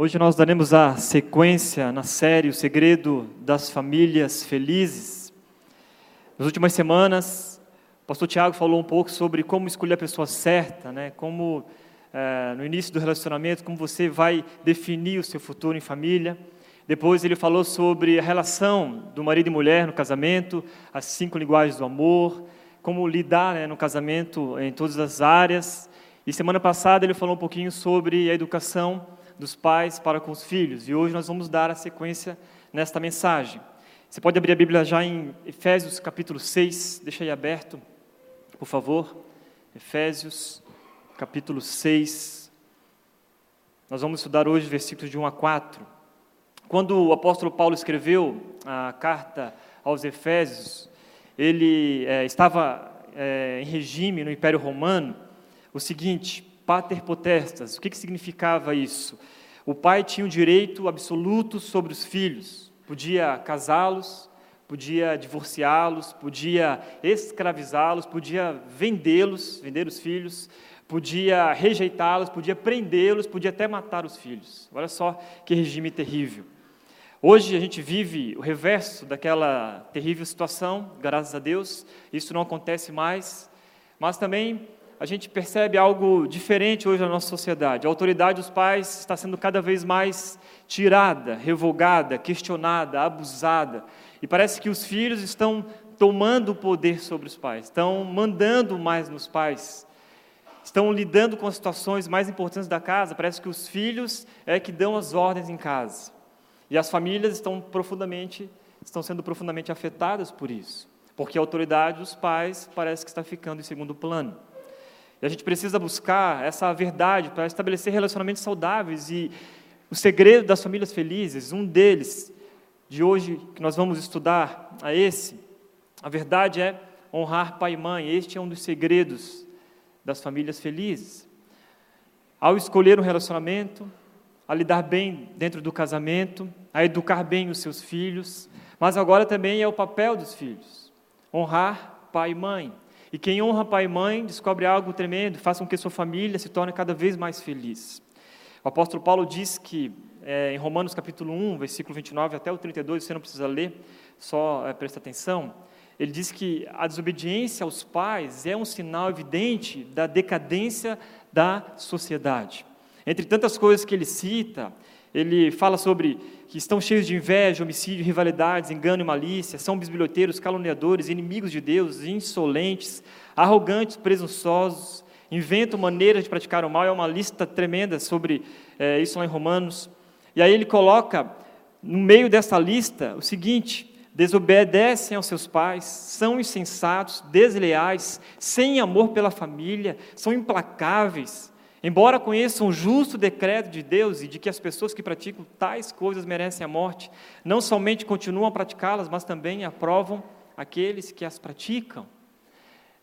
Hoje nós daremos a sequência na série O Segredo das Famílias Felizes. Nas últimas semanas, o pastor Tiago falou um pouco sobre como escolher a pessoa certa, né? como é, no início do relacionamento, como você vai definir o seu futuro em família. Depois ele falou sobre a relação do marido e mulher no casamento, as cinco linguagens do amor, como lidar né, no casamento em todas as áreas. E semana passada ele falou um pouquinho sobre a educação dos pais para com os filhos. E hoje nós vamos dar a sequência nesta mensagem. Você pode abrir a Bíblia já em Efésios capítulo 6, deixa aí aberto, por favor. Efésios capítulo 6. Nós vamos estudar hoje versículos de 1 a 4. Quando o apóstolo Paulo escreveu a carta aos Efésios, ele é, estava é, em regime no Império Romano, o seguinte: pater potestas. O que, que significava isso? O pai tinha o direito absoluto sobre os filhos, podia casá-los, podia divorciá-los, podia escravizá-los, podia vendê-los, vender os filhos, podia rejeitá-los, podia prendê-los, podia até matar os filhos. Olha só que regime terrível. Hoje a gente vive o reverso daquela terrível situação, graças a Deus, isso não acontece mais, mas também a gente percebe algo diferente hoje na nossa sociedade. A autoridade dos pais está sendo cada vez mais tirada, revogada, questionada, abusada. E parece que os filhos estão tomando o poder sobre os pais, estão mandando mais nos pais, estão lidando com as situações mais importantes da casa. Parece que os filhos é que dão as ordens em casa. E as famílias estão profundamente estão sendo profundamente afetadas por isso, porque a autoridade dos pais parece que está ficando em segundo plano. E a gente precisa buscar essa verdade para estabelecer relacionamentos saudáveis e o segredo das famílias felizes, um deles, de hoje que nós vamos estudar, é esse. A verdade é honrar pai e mãe. Este é um dos segredos das famílias felizes. Ao escolher um relacionamento, a lidar bem dentro do casamento, a educar bem os seus filhos, mas agora também é o papel dos filhos honrar pai e mãe. E quem honra pai e mãe descobre algo tremendo, faz com que sua família se torne cada vez mais feliz. O apóstolo Paulo diz que, é, em Romanos capítulo 1, versículo 29 até o 32, você não precisa ler, só é, presta atenção, ele diz que a desobediência aos pais é um sinal evidente da decadência da sociedade. Entre tantas coisas que ele cita, ele fala sobre que estão cheios de inveja, homicídio, rivalidades, engano e malícia, são bisbilhoteiros, caluniadores, inimigos de Deus, insolentes, arrogantes, presunçosos, inventam maneiras de praticar o mal. É uma lista tremenda sobre é, isso lá em Romanos. E aí ele coloca no meio dessa lista o seguinte: desobedecem aos seus pais, são insensatos, desleais, sem amor pela família, são implacáveis Embora conheçam o justo decreto de Deus e de que as pessoas que praticam tais coisas merecem a morte, não somente continuam a praticá-las, mas também aprovam aqueles que as praticam.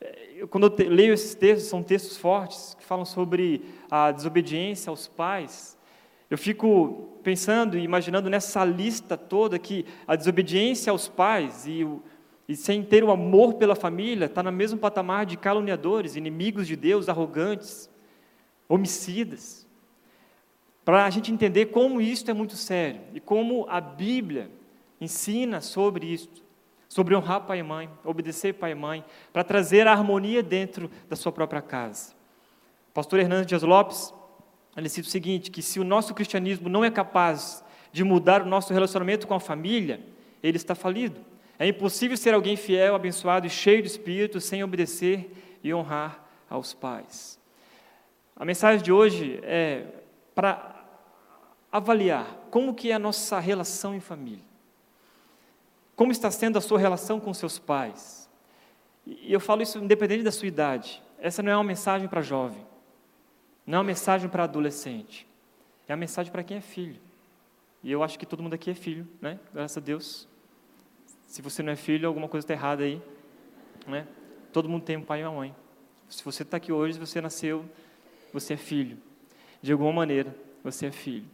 É, quando eu leio esses textos, são textos fortes que falam sobre a desobediência aos pais. Eu fico pensando e imaginando nessa lista toda que a desobediência aos pais e, o, e sem ter o amor pela família está no mesmo patamar de caluniadores, inimigos de Deus, arrogantes homicidas, para a gente entender como isso é muito sério e como a Bíblia ensina sobre isso, sobre honrar pai e mãe, obedecer pai e mãe, para trazer a harmonia dentro da sua própria casa. O pastor Hernandes Dias Lopes, ele cita o seguinte, que se o nosso cristianismo não é capaz de mudar o nosso relacionamento com a família, ele está falido. É impossível ser alguém fiel, abençoado e cheio de espírito sem obedecer e honrar aos pais. A mensagem de hoje é para avaliar como que é a nossa relação em família. Como está sendo a sua relação com seus pais? E eu falo isso independente da sua idade. Essa não é uma mensagem para jovem. Não é uma mensagem para adolescente. É uma mensagem para quem é filho. E eu acho que todo mundo aqui é filho, né? Graças a Deus. Se você não é filho, alguma coisa está errada aí, né? Todo mundo tem um pai e uma mãe. Se você está aqui hoje, você nasceu, você é filho. De alguma maneira, você é filho.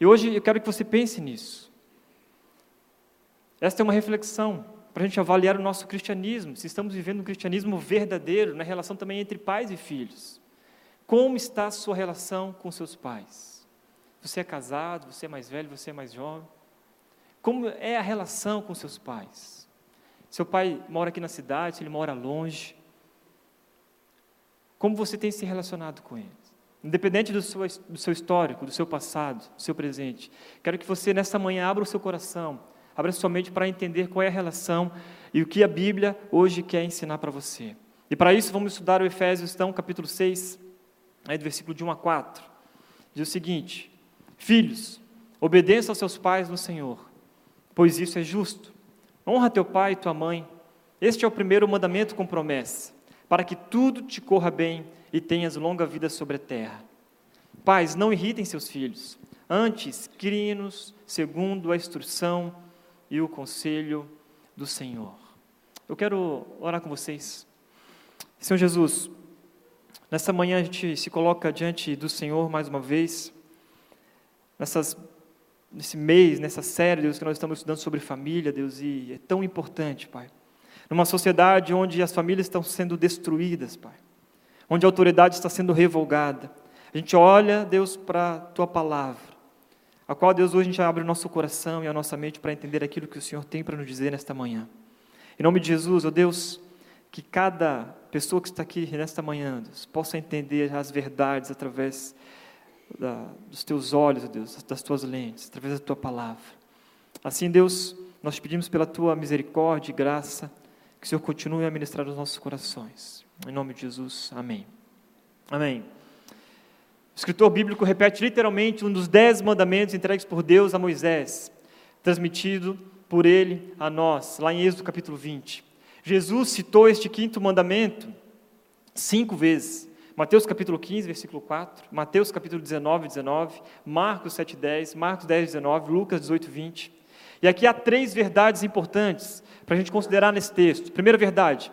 E hoje eu quero que você pense nisso. Esta é uma reflexão para a gente avaliar o nosso cristianismo, se estamos vivendo um cristianismo verdadeiro, na relação também entre pais e filhos. Como está a sua relação com seus pais? Você é casado, você é mais velho, você é mais jovem? Como é a relação com seus pais? Seu pai mora aqui na cidade, ele mora longe? Como você tem se relacionado com eles? Independente do seu, do seu histórico, do seu passado, do seu presente. Quero que você, nesta manhã, abra o seu coração, abra sua mente para entender qual é a relação e o que a Bíblia hoje quer ensinar para você. E para isso, vamos estudar o Efésios, então, capítulo 6, aí do versículo de 1 a 4. Diz o seguinte: Filhos, obedeça aos seus pais no Senhor, pois isso é justo. Honra teu pai e tua mãe. Este é o primeiro mandamento com promessa, para que tudo te corra bem e tenhas longa vida sobre a terra. Pais, não irritem seus filhos, antes criem-nos segundo a instrução e o conselho do Senhor. Eu quero orar com vocês. Senhor Jesus, nessa manhã a gente se coloca diante do Senhor mais uma vez, nessas, nesse mês, nessa série, Deus, que nós estamos estudando sobre família, Deus, e é tão importante, Pai. Numa sociedade onde as famílias estão sendo destruídas, Pai onde a autoridade está sendo revogada. A gente olha, Deus, para a tua palavra, a qual, Deus, hoje a gente abre o nosso coração e a nossa mente para entender aquilo que o Senhor tem para nos dizer nesta manhã. Em nome de Jesus, ó Deus, que cada pessoa que está aqui nesta manhã, Deus, possa entender as verdades através da, dos teus olhos, ó Deus, das tuas lentes, através da tua palavra. Assim, Deus, nós te pedimos pela tua misericórdia e graça, que o Senhor continue a ministrar os nossos corações. Em nome de Jesus, amém. Amém. O escritor bíblico repete literalmente um dos dez mandamentos entregues por Deus a Moisés, transmitido por ele a nós, lá em Êxodo capítulo 20. Jesus citou este quinto mandamento cinco vezes. Mateus capítulo 15, versículo 4, Mateus capítulo 19, 19, Marcos 7, 10, Marcos 10, 19, Lucas 18, 20. E aqui há três verdades importantes para a gente considerar nesse texto. Primeira verdade,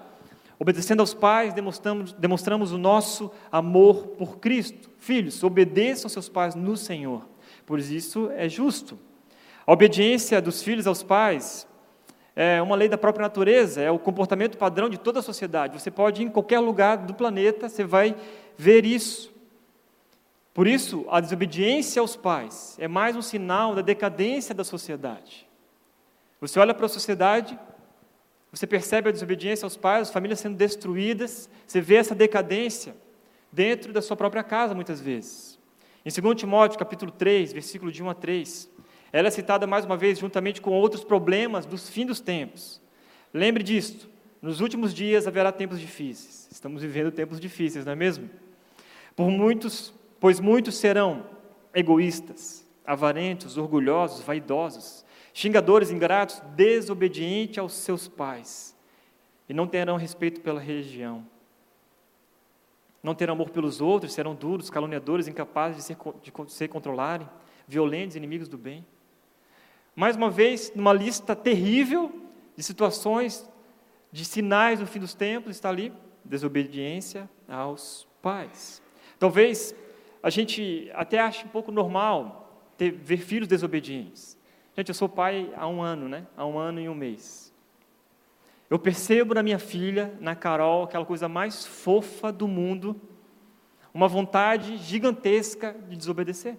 Obedecendo aos pais, demonstramos, demonstramos o nosso amor por Cristo. Filhos, obedeçam seus pais no Senhor, pois isso é justo. A obediência dos filhos aos pais é uma lei da própria natureza, é o comportamento padrão de toda a sociedade. Você pode ir em qualquer lugar do planeta, você vai ver isso. Por isso, a desobediência aos pais é mais um sinal da decadência da sociedade. Você olha para a sociedade, você percebe a desobediência aos pais, as famílias sendo destruídas, você vê essa decadência dentro da sua própria casa, muitas vezes. Em 2 Timóteo, capítulo 3, versículo de 1 a 3, ela é citada mais uma vez juntamente com outros problemas dos fim dos tempos. Lembre disto, nos últimos dias haverá tempos difíceis. Estamos vivendo tempos difíceis, não é mesmo? Por muitos, pois muitos serão egoístas, avarentos, orgulhosos, vaidosos, xingadores, ingratos, desobedientes aos seus pais, e não terão respeito pela religião. Não terão amor pelos outros, serão duros, caluniadores, incapazes de, ser, de se controlarem, violentos, inimigos do bem. Mais uma vez, numa lista terrível de situações, de sinais do fim dos tempos, está ali desobediência aos pais. Talvez a gente até ache um pouco normal ter, ver filhos desobedientes. Gente, eu sou pai há um ano, né? Há um ano e um mês. Eu percebo na minha filha, na Carol, aquela coisa mais fofa do mundo, uma vontade gigantesca de desobedecer.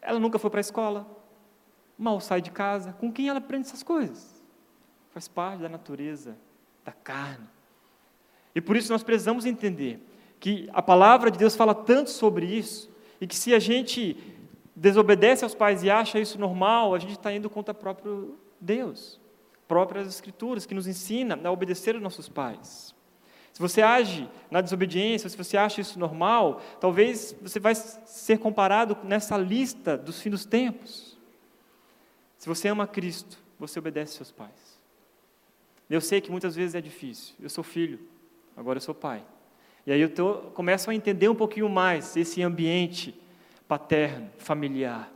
Ela nunca foi para a escola, mal sai de casa. Com quem ela aprende essas coisas? Faz parte da natureza, da carne. E por isso nós precisamos entender que a palavra de Deus fala tanto sobre isso, e que se a gente desobedece aos pais e acha isso normal, a gente está indo contra o próprio Deus, próprias Escrituras, que nos ensina a obedecer aos nossos pais. Se você age na desobediência, se você acha isso normal, talvez você vai ser comparado nessa lista dos fins dos tempos. Se você ama Cristo, você obedece seus pais. Eu sei que muitas vezes é difícil. Eu sou filho, agora eu sou pai. E aí eu tô, começo a entender um pouquinho mais esse ambiente paterno, familiar.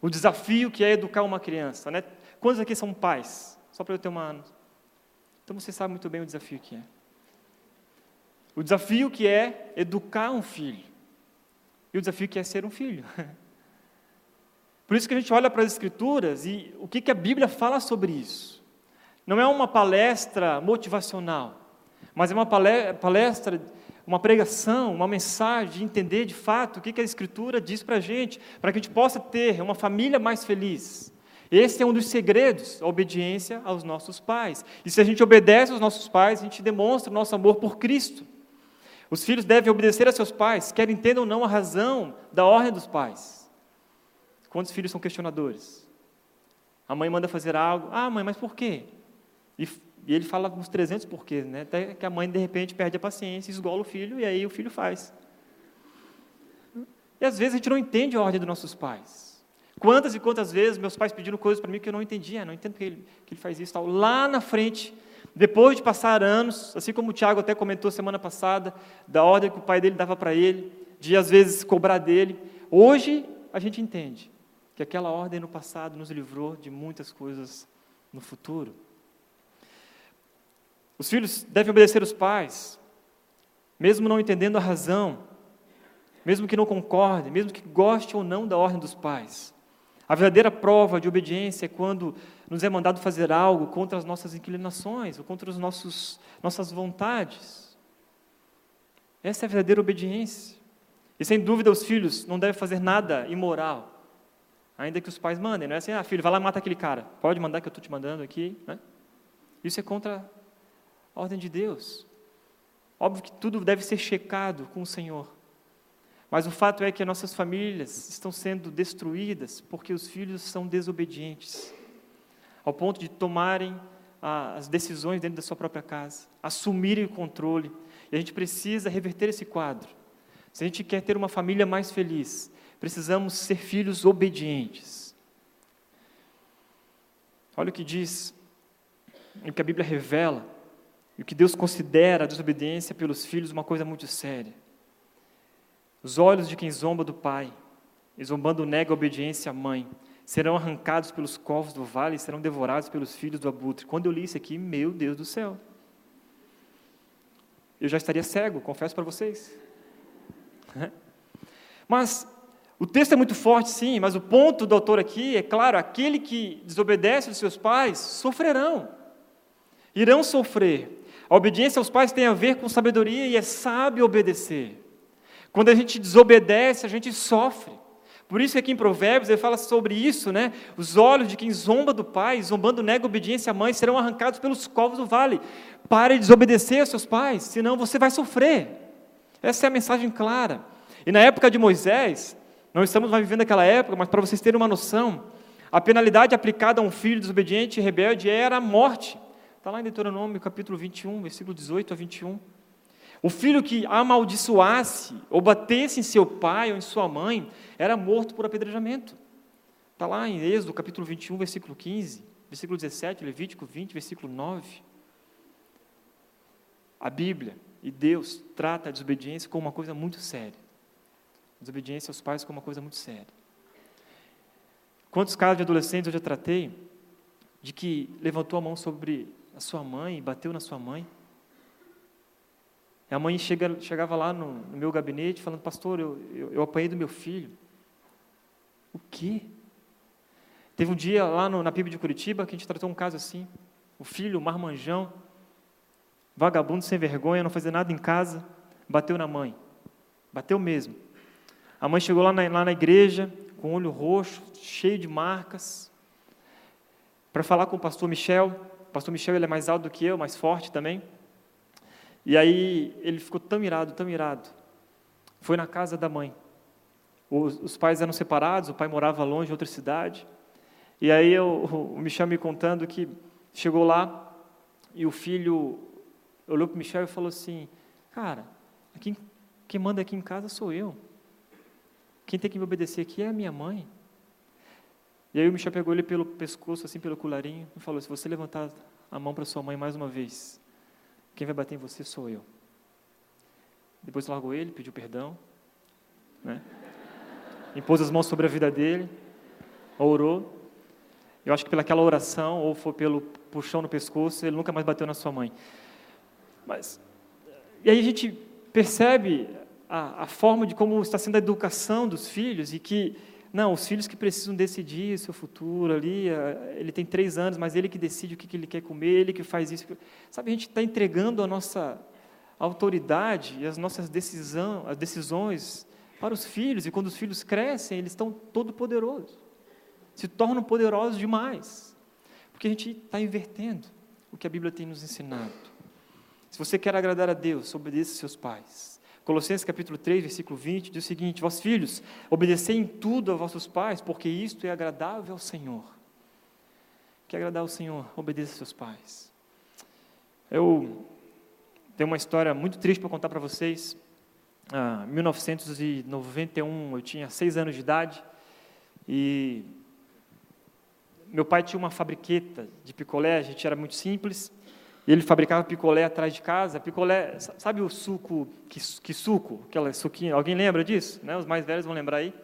O desafio que é educar uma criança. Né? Quantos aqui são pais? Só para eu ter uma. Então você sabe muito bem o desafio que é. O desafio que é educar um filho. E o desafio que é ser um filho. Por isso que a gente olha para as Escrituras e o que, que a Bíblia fala sobre isso. Não é uma palestra motivacional, mas é uma palestra uma pregação, uma mensagem, de entender de fato o que a Escritura diz para a gente, para que a gente possa ter uma família mais feliz. Esse é um dos segredos, a obediência aos nossos pais. E se a gente obedece aos nossos pais, a gente demonstra o nosso amor por Cristo. Os filhos devem obedecer a seus pais, quer entendam ou não a razão da ordem dos pais. Quantos filhos são questionadores? A mãe manda fazer algo, ah, mãe, mas por quê? E e ele fala uns 300 porquês, né? Até que a mãe, de repente, perde a paciência, esgola o filho, e aí o filho faz. E às vezes a gente não entende a ordem dos nossos pais. Quantas e quantas vezes meus pais pediram coisas para mim que eu não entendia, não entendo que ele, que ele faz isso. Tal. Lá na frente, depois de passar anos, assim como o Tiago até comentou semana passada, da ordem que o pai dele dava para ele, de às vezes cobrar dele, hoje a gente entende que aquela ordem no passado nos livrou de muitas coisas no futuro. Os filhos devem obedecer os pais, mesmo não entendendo a razão, mesmo que não concordem, mesmo que goste ou não da ordem dos pais. A verdadeira prova de obediência é quando nos é mandado fazer algo contra as nossas inclinações ou contra as nossas vontades. Essa é a verdadeira obediência. E sem dúvida os filhos não devem fazer nada imoral, ainda que os pais mandem. Não é assim, ah, filho, vai lá e mata aquele cara. Pode mandar que eu estou te mandando aqui. Né? Isso é contra ordem de Deus. Óbvio que tudo deve ser checado com o Senhor. Mas o fato é que as nossas famílias estão sendo destruídas porque os filhos são desobedientes, ao ponto de tomarem ah, as decisões dentro da sua própria casa, assumirem o controle. E a gente precisa reverter esse quadro. Se a gente quer ter uma família mais feliz, precisamos ser filhos obedientes. Olha o que diz, o que a Bíblia revela e o que Deus considera a desobediência pelos filhos uma coisa muito séria. Os olhos de quem zomba do pai, e zombando nega a obediência à mãe, serão arrancados pelos covos do vale e serão devorados pelos filhos do abutre. Quando eu li isso aqui, meu Deus do céu. Eu já estaria cego, confesso para vocês. Mas o texto é muito forte, sim, mas o ponto do autor aqui é claro: aquele que desobedece aos seus pais sofrerão, irão sofrer. A obediência aos pais tem a ver com sabedoria e é sábio obedecer. Quando a gente desobedece, a gente sofre. Por isso aqui em Provérbios ele fala sobre isso, né? Os olhos de quem zomba do pai, zombando nega obediência à mãe, serão arrancados pelos covos do vale. Pare de desobedecer aos seus pais, senão você vai sofrer. Essa é a mensagem clara. E na época de Moisés, não estamos mais vivendo aquela época, mas para vocês terem uma noção, a penalidade aplicada a um filho desobediente e rebelde era a morte. Está lá em Deuteronômio capítulo 21, versículo 18 a 21. O filho que amaldiçoasse ou batesse em seu pai ou em sua mãe era morto por apedrejamento. Está lá em Êxodo capítulo 21, versículo 15, versículo 17, Levítico 20, versículo 9. A Bíblia e Deus trata a desobediência como uma coisa muito séria. Desobediência aos pais como uma coisa muito séria. Quantos casos de adolescentes eu já tratei de que levantou a mão sobre a sua mãe, bateu na sua mãe. E a mãe chega, chegava lá no, no, meu gabinete falando, pastor, eu, eu, eu, apanhei do meu filho. O quê? Teve um dia lá no, na PIB de Curitiba que a gente tratou um caso assim. O filho, marmanjão, vagabundo sem vergonha, não fazia nada em casa, bateu na mãe. Bateu mesmo. A mãe chegou lá na, lá na igreja, com o olho roxo, cheio de marcas, para falar com o pastor Michel. O pastor Michel ele é mais alto do que eu, mais forte também. E aí ele ficou tão irado, tão irado. Foi na casa da mãe. Os, os pais eram separados, o pai morava longe, em outra cidade. E aí eu, o Michel me contando que chegou lá e o filho olhou para o Michel e falou assim: Cara, aqui, quem manda aqui em casa sou eu. Quem tem que me obedecer aqui é a minha mãe. E aí o Michel pegou ele pelo pescoço, assim, pelo colarinho, e falou: Se você levantar a mão para sua mãe mais uma vez, quem vai bater em você sou eu. Depois largou ele, pediu perdão, né? impôs as mãos sobre a vida dele, orou. Eu acho que pelaquela oração, ou foi pelo puxão no pescoço, ele nunca mais bateu na sua mãe. Mas, e aí a gente percebe a, a forma de como está sendo a educação dos filhos e que, não, os filhos que precisam decidir seu futuro ali, ele tem três anos, mas ele que decide o que, que ele quer comer, ele que faz isso. Sabe, a gente está entregando a nossa autoridade e as nossas decisão, as decisões para os filhos, e quando os filhos crescem, eles estão todo poderosos, se tornam poderosos demais, porque a gente está invertendo o que a Bíblia tem nos ensinado. Se você quer agradar a Deus, obedeça seus pais. Colossenses capítulo 3, versículo 20, diz o seguinte: Vós filhos, obedecei em tudo a vossos pais, porque isto é agradável ao Senhor. Quer agradar ao Senhor, obedeça seus pais. Eu tenho uma história muito triste para contar para vocês. Ah, 1991, eu tinha seis anos de idade e meu pai tinha uma fabriqueta de picolé, a gente era muito simples, ele fabricava picolé atrás de casa. Picolé, sabe o suco, que, que suco, aquela suquinha, alguém lembra disso? Né? Os mais velhos vão lembrar aí.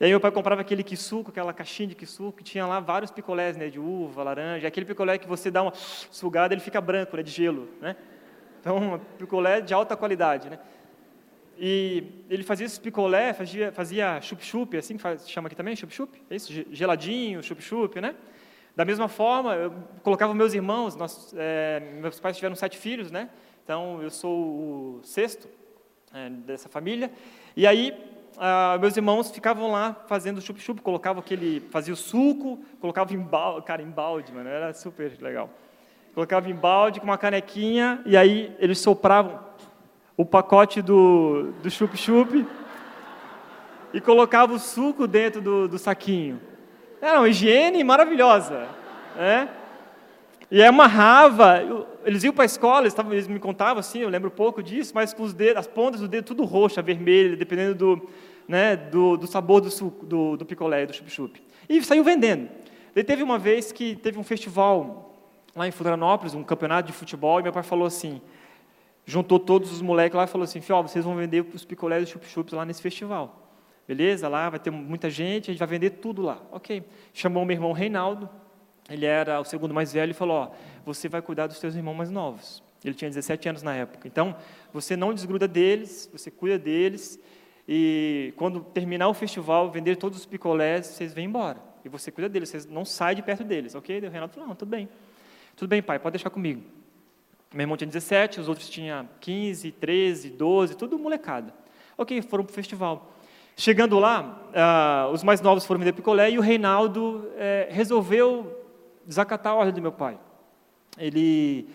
E aí meu pai comprava aquele quisuco, aquela caixinha de quisuco, que tinha lá vários picolés, né, de uva, laranja, aquele picolé que você dá uma sugada, ele fica branco, né, de gelo, né? Então, picolé de alta qualidade, né? E ele fazia esse picolé, fazia, fazia chup-chup, assim que chama aqui também, chup-chup? É isso? Geladinho, chup-chup, né? Da mesma forma, eu colocava meus irmãos, nós, é, meus pais tiveram sete filhos, né? Então, eu sou o sexto é, dessa família. E aí, ah, meus irmãos ficavam lá fazendo chup-chup, colocavam aquele, fazia o suco, colocava em balde, cara, em balde, mano, era super legal colocava em balde com uma canequinha, e aí eles sopravam o pacote do chup-chup e colocavam o suco dentro do, do saquinho. Era uma higiene maravilhosa. Né? E amarrava, eles iam para a escola, eles, tavam, eles, me contavam assim, eu lembro pouco disso, mas com os dedos, as pontas do dedo tudo roxa, vermelha, dependendo do, né, do, do sabor do, suco, do, do picolé, do chup-chup. E saiu vendendo. Daí teve uma vez que teve um festival lá em Florianópolis, um campeonato de futebol, e meu pai falou assim, juntou todos os moleques lá e falou assim, Fio, vocês vão vender os picolés e chup-chups lá nesse festival. Beleza? Lá vai ter muita gente, a gente vai vender tudo lá. Ok. Chamou meu irmão Reinaldo, ele era o segundo mais velho, e falou, ó, você vai cuidar dos seus irmãos mais novos. Ele tinha 17 anos na época. Então, você não desgruda deles, você cuida deles, e quando terminar o festival, vender todos os picolés, vocês vêm embora. E você cuida deles, vocês não saem de perto deles, ok? o Reinaldo falou, não, tudo bem. Tudo bem, pai, pode deixar comigo. Meu irmão tinha 17, os outros tinham 15, 13, 12, tudo molecada. Ok, foram para o festival. Chegando lá, uh, os mais novos foram vender picolé e o Reinaldo eh, resolveu desacatar a ordem do meu pai. Ele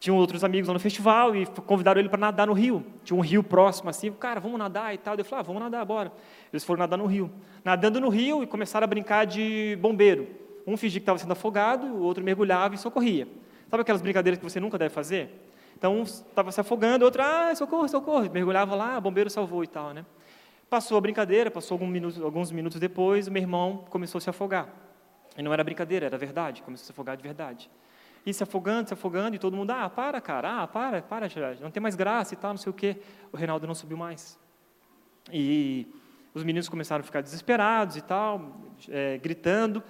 tinha outros amigos lá no festival e convidaram ele para nadar no rio. Tinha um rio próximo assim, cara, vamos nadar e tal. Eu falei, ah, vamos nadar, bora. Eles foram nadar no rio. Nadando no rio e começaram a brincar de bombeiro. Um fingia que estava sendo afogado, o outro mergulhava e socorria. Sabe aquelas brincadeiras que você nunca deve fazer? Então, um estava se afogando, o outro, ah, socorro, socorro. Mergulhava lá, bombeiro salvou e tal, né? Passou a brincadeira, passou minuto, alguns minutos depois, o meu irmão começou a se afogar. E não era brincadeira, era verdade, começou a se afogar de verdade. E se afogando, se afogando, e todo mundo, ah, para, cara, ah, para, para, não tem mais graça e tal, não sei o quê. O Reinaldo não subiu mais. E os meninos começaram a ficar desesperados e tal, é, gritando.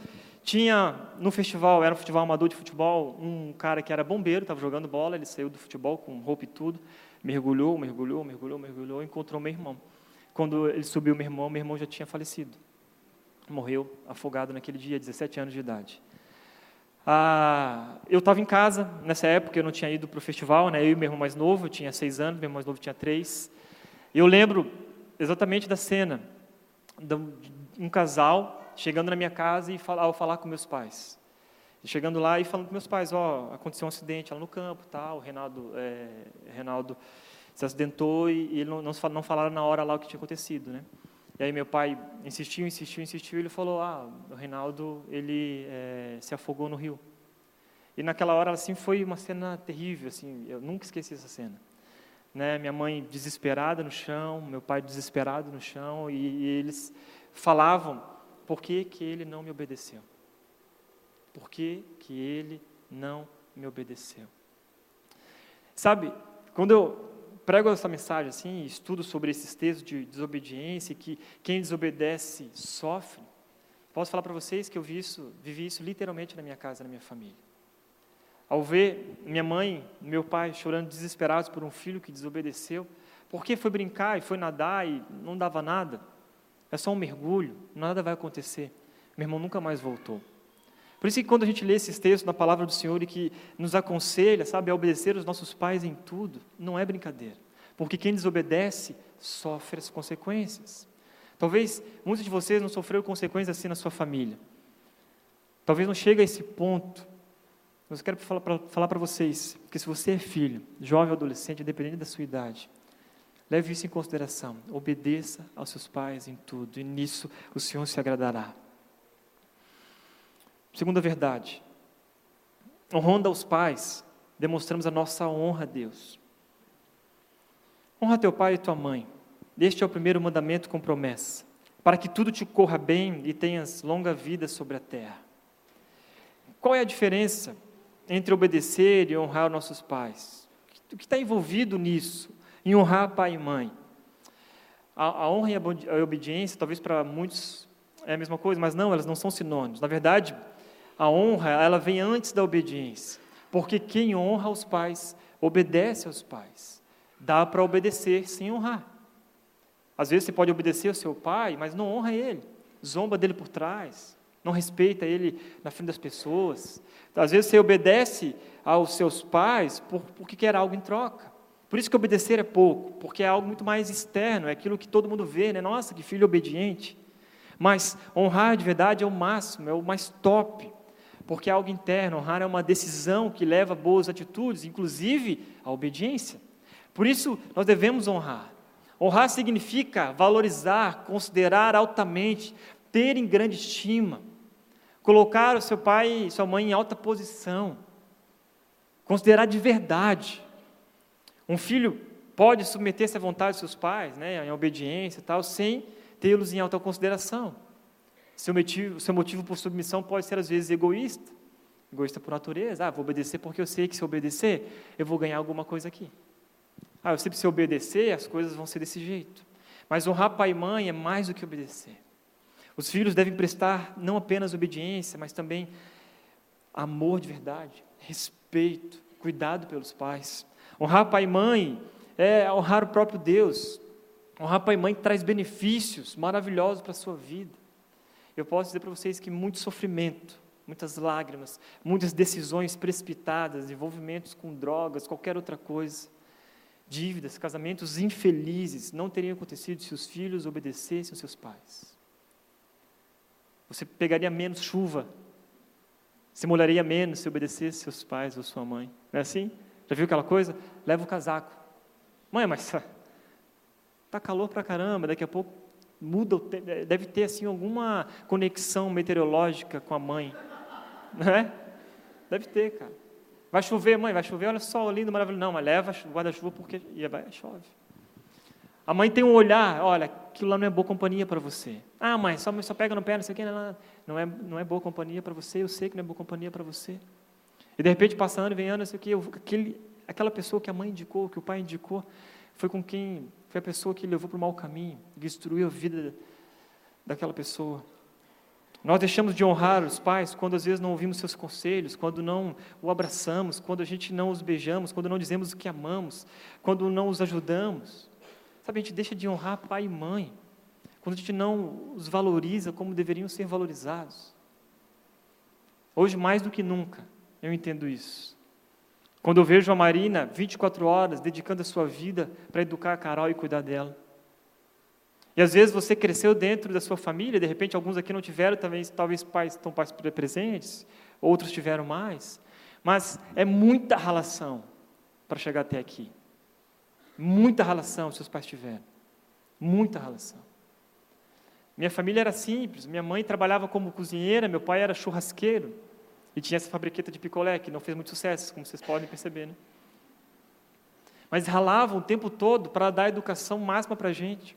Tinha no festival, era um festival amador de futebol, um cara que era bombeiro, estava jogando bola, ele saiu do futebol com roupa e tudo, mergulhou, mergulhou, mergulhou, mergulhou, encontrou meu irmão. Quando ele subiu meu irmão, meu irmão já tinha falecido. Morreu afogado naquele dia, 17 anos de idade. Ah, eu estava em casa nessa época, eu não tinha ido para o festival, né? eu e meu irmão mais novo, eu tinha seis anos, meu irmão mais novo tinha três. Eu lembro exatamente da cena, de um casal chegando na minha casa e ao falar com meus pais. Chegando lá e falando com meus pais, ó, oh, aconteceu um acidente lá no campo, tal, o Reinaldo, é, Reinaldo se acidentou e, e ele não, não, falaram na hora lá o que tinha acontecido, né? E aí meu pai insistiu, insistiu, insistiu, e ele falou, ah, o Reinaldo, ele é, se afogou no rio. E naquela hora, assim, foi uma cena terrível, assim, eu nunca esqueci essa cena. Né, minha mãe desesperada no chão, meu pai desesperado no chão, e, e eles falavam, por que, que ele não me obedeceu? Por que, que ele não me obedeceu? Sabe, quando eu prego essa mensagem assim, estudo sobre esses textos de desobediência, que quem desobedece sofre, posso falar para vocês que eu vi isso, vivi isso literalmente na minha casa, na minha família. Ao ver minha mãe, meu pai chorando desesperados por um filho que desobedeceu, porque foi brincar e foi nadar e não dava nada, é só um mergulho, nada vai acontecer. Meu irmão nunca mais voltou. Por isso que quando a gente lê esses textos na palavra do Senhor e que nos aconselha, sabe, a obedecer os nossos pais em tudo, não é brincadeira. Porque quem desobedece sofre as consequências. Talvez muitos de vocês não sofreram consequências assim na sua família. Talvez não chegue a esse ponto. Mas eu quero falar para vocês que se você é filho, jovem ou adolescente, independente da sua idade, leve isso em consideração. Obedeça aos seus pais em tudo, e nisso o Senhor se agradará. Segunda verdade, honrando aos pais, demonstramos a nossa honra a Deus. Honra teu pai e tua mãe. Este é o primeiro mandamento com promessa, para que tudo te corra bem e tenhas longa vida sobre a terra. Qual é a diferença entre obedecer e honrar nossos pais? O que está envolvido nisso, em honrar pai e mãe? A, a honra e a obediência, talvez para muitos é a mesma coisa, mas não, elas não são sinônimos. Na verdade, a honra, ela vem antes da obediência. Porque quem honra os pais, obedece aos pais. Dá para obedecer sem honrar. Às vezes você pode obedecer ao seu pai, mas não honra ele. Zomba dele por trás. Não respeita ele na frente das pessoas. Às vezes você obedece aos seus pais por, porque quer algo em troca. Por isso que obedecer é pouco, porque é algo muito mais externo, é aquilo que todo mundo vê, né? Nossa, que filho obediente. Mas honrar de verdade é o máximo, é o mais top porque é algo interno. Honrar é uma decisão que leva a boas atitudes, inclusive a obediência. Por isso, nós devemos honrar. Honrar significa valorizar, considerar altamente, ter em grande estima, colocar o seu pai e sua mãe em alta posição, considerar de verdade. Um filho pode submeter-se à vontade dos seus pais, né, em obediência e tal, sem tê-los em alta consideração. Seu motivo, seu motivo por submissão pode ser, às vezes, egoísta. Egoísta por natureza. Ah, vou obedecer porque eu sei que se eu obedecer, eu vou ganhar alguma coisa aqui. Ah, eu sei que se eu obedecer, as coisas vão ser desse jeito. Mas honrar pai e mãe é mais do que obedecer. Os filhos devem prestar não apenas obediência, mas também amor de verdade, respeito, cuidado pelos pais. Honrar pai e mãe é honrar o próprio Deus. Honrar pai e mãe traz benefícios maravilhosos para a sua vida eu posso dizer para vocês que muito sofrimento, muitas lágrimas, muitas decisões precipitadas, envolvimentos com drogas, qualquer outra coisa, dívidas, casamentos infelizes não teriam acontecido se os filhos obedecessem aos seus pais. Você pegaria menos chuva, se molharia menos se obedecesse seus pais ou sua mãe. Não é assim? Já viu aquela coisa? Leva o casaco. Mãe, mas tá calor pra caramba, daqui a pouco muda, deve ter assim alguma conexão meteorológica com a mãe, não é? Deve ter, cara. Vai chover, mãe, vai chover, olha só, lindo, maravilhoso. Não, mas leva guarda-chuva porque e vai, chove. A mãe tem um olhar, olha, aquilo lá não é boa companhia para você. Ah, mãe, só, só pega no pé, não sei o que, não é, não é boa companhia para você, eu sei que não é boa companhia para você. E de repente, passando, vem ano, não sei o que, aquele, aquela pessoa que a mãe indicou, que o pai indicou, foi com quem foi a pessoa que levou para o mau caminho, destruiu a vida daquela pessoa. Nós deixamos de honrar os pais quando às vezes não ouvimos seus conselhos, quando não o abraçamos, quando a gente não os beijamos, quando não dizemos o que amamos, quando não os ajudamos. Sabe, a gente deixa de honrar pai e mãe, quando a gente não os valoriza como deveriam ser valorizados. Hoje, mais do que nunca, eu entendo isso. Quando eu vejo a Marina 24 horas dedicando a sua vida para educar a Carol e cuidar dela. E às vezes você cresceu dentro da sua família, de repente alguns aqui não tiveram, talvez, talvez pais estão pais presentes, outros tiveram mais. Mas é muita relação para chegar até aqui. Muita relação seus pais tiveram. Muita relação. Minha família era simples, minha mãe trabalhava como cozinheira, meu pai era churrasqueiro e tinha essa fabriqueta de picolé que não fez muito sucesso, como vocês podem perceber, né? Mas ralavam o tempo todo para dar a educação máxima para a gente.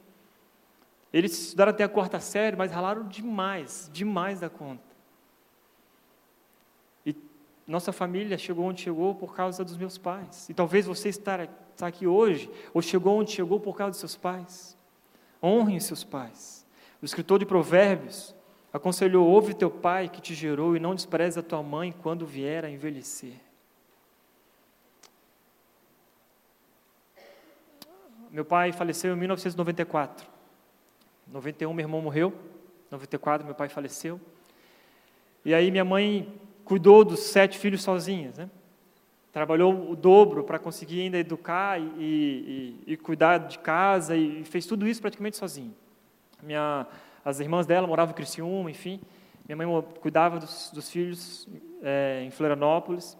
Eles estudaram até a quarta série, mas ralaram demais, demais da conta. E nossa família chegou onde chegou por causa dos meus pais. E talvez você está aqui hoje, ou chegou onde chegou por causa dos seus pais. Honrem os seus pais. O escritor de Provérbios aconselhou: ouve teu pai que te gerou e não despreze a tua mãe quando vier a envelhecer. Meu pai faleceu em 1994. 91 meu irmão morreu, 94 meu pai faleceu. E aí minha mãe cuidou dos sete filhos sozinha, né? Trabalhou o dobro para conseguir ainda educar e, e, e, cuidar de casa e fez tudo isso praticamente sozinho. Minha, as irmãs dela moravam em Criciúma, enfim. Minha mãe cuidava dos, dos filhos é, em Florianópolis.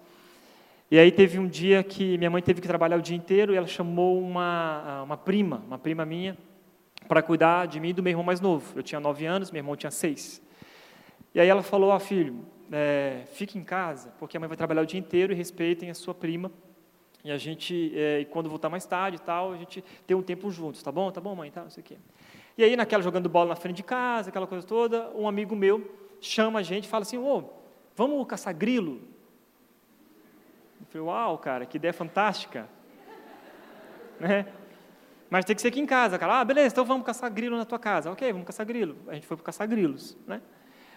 E aí teve um dia que minha mãe teve que trabalhar o dia inteiro e ela chamou uma, uma prima, uma prima minha, para cuidar de mim e do meu irmão mais novo. Eu tinha nove anos, meu irmão tinha seis. E aí ela falou, ah, filho, é, fique em casa, porque a mãe vai trabalhar o dia inteiro e respeitem a sua prima. E a gente, é, quando voltar mais tarde e tal, a gente tem um tempo juntos, tá bom? Tá bom, mãe? Tá, não sei o quê. E aí, naquela jogando bola na frente de casa, aquela coisa toda, um amigo meu chama a gente e fala assim, ô, vamos caçar grilo? Eu falei, uau, cara, que ideia fantástica. né? Mas tem que ser aqui em casa, cara. Ah, beleza, então vamos caçar grilo na tua casa. Ok, vamos caçar grilo. A gente foi para caçar grilos, né?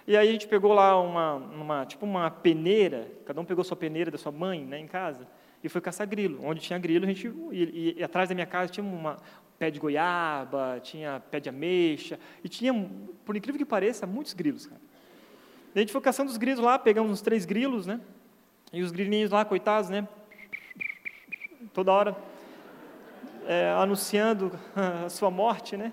E aí a gente pegou lá uma, uma, tipo uma peneira, cada um pegou sua peneira da sua mãe, né, em casa, e foi caçar grilo. Onde tinha grilo, a gente e, e, e atrás da minha casa tinha uma pé de goiaba, tinha pé de ameixa, e tinha, por incrível que pareça, muitos grilos, cara. A gente foi caçando os grilos lá, pegamos uns três grilos, né? E os grilinhos lá, coitados, né? Toda hora é, anunciando a sua morte, né?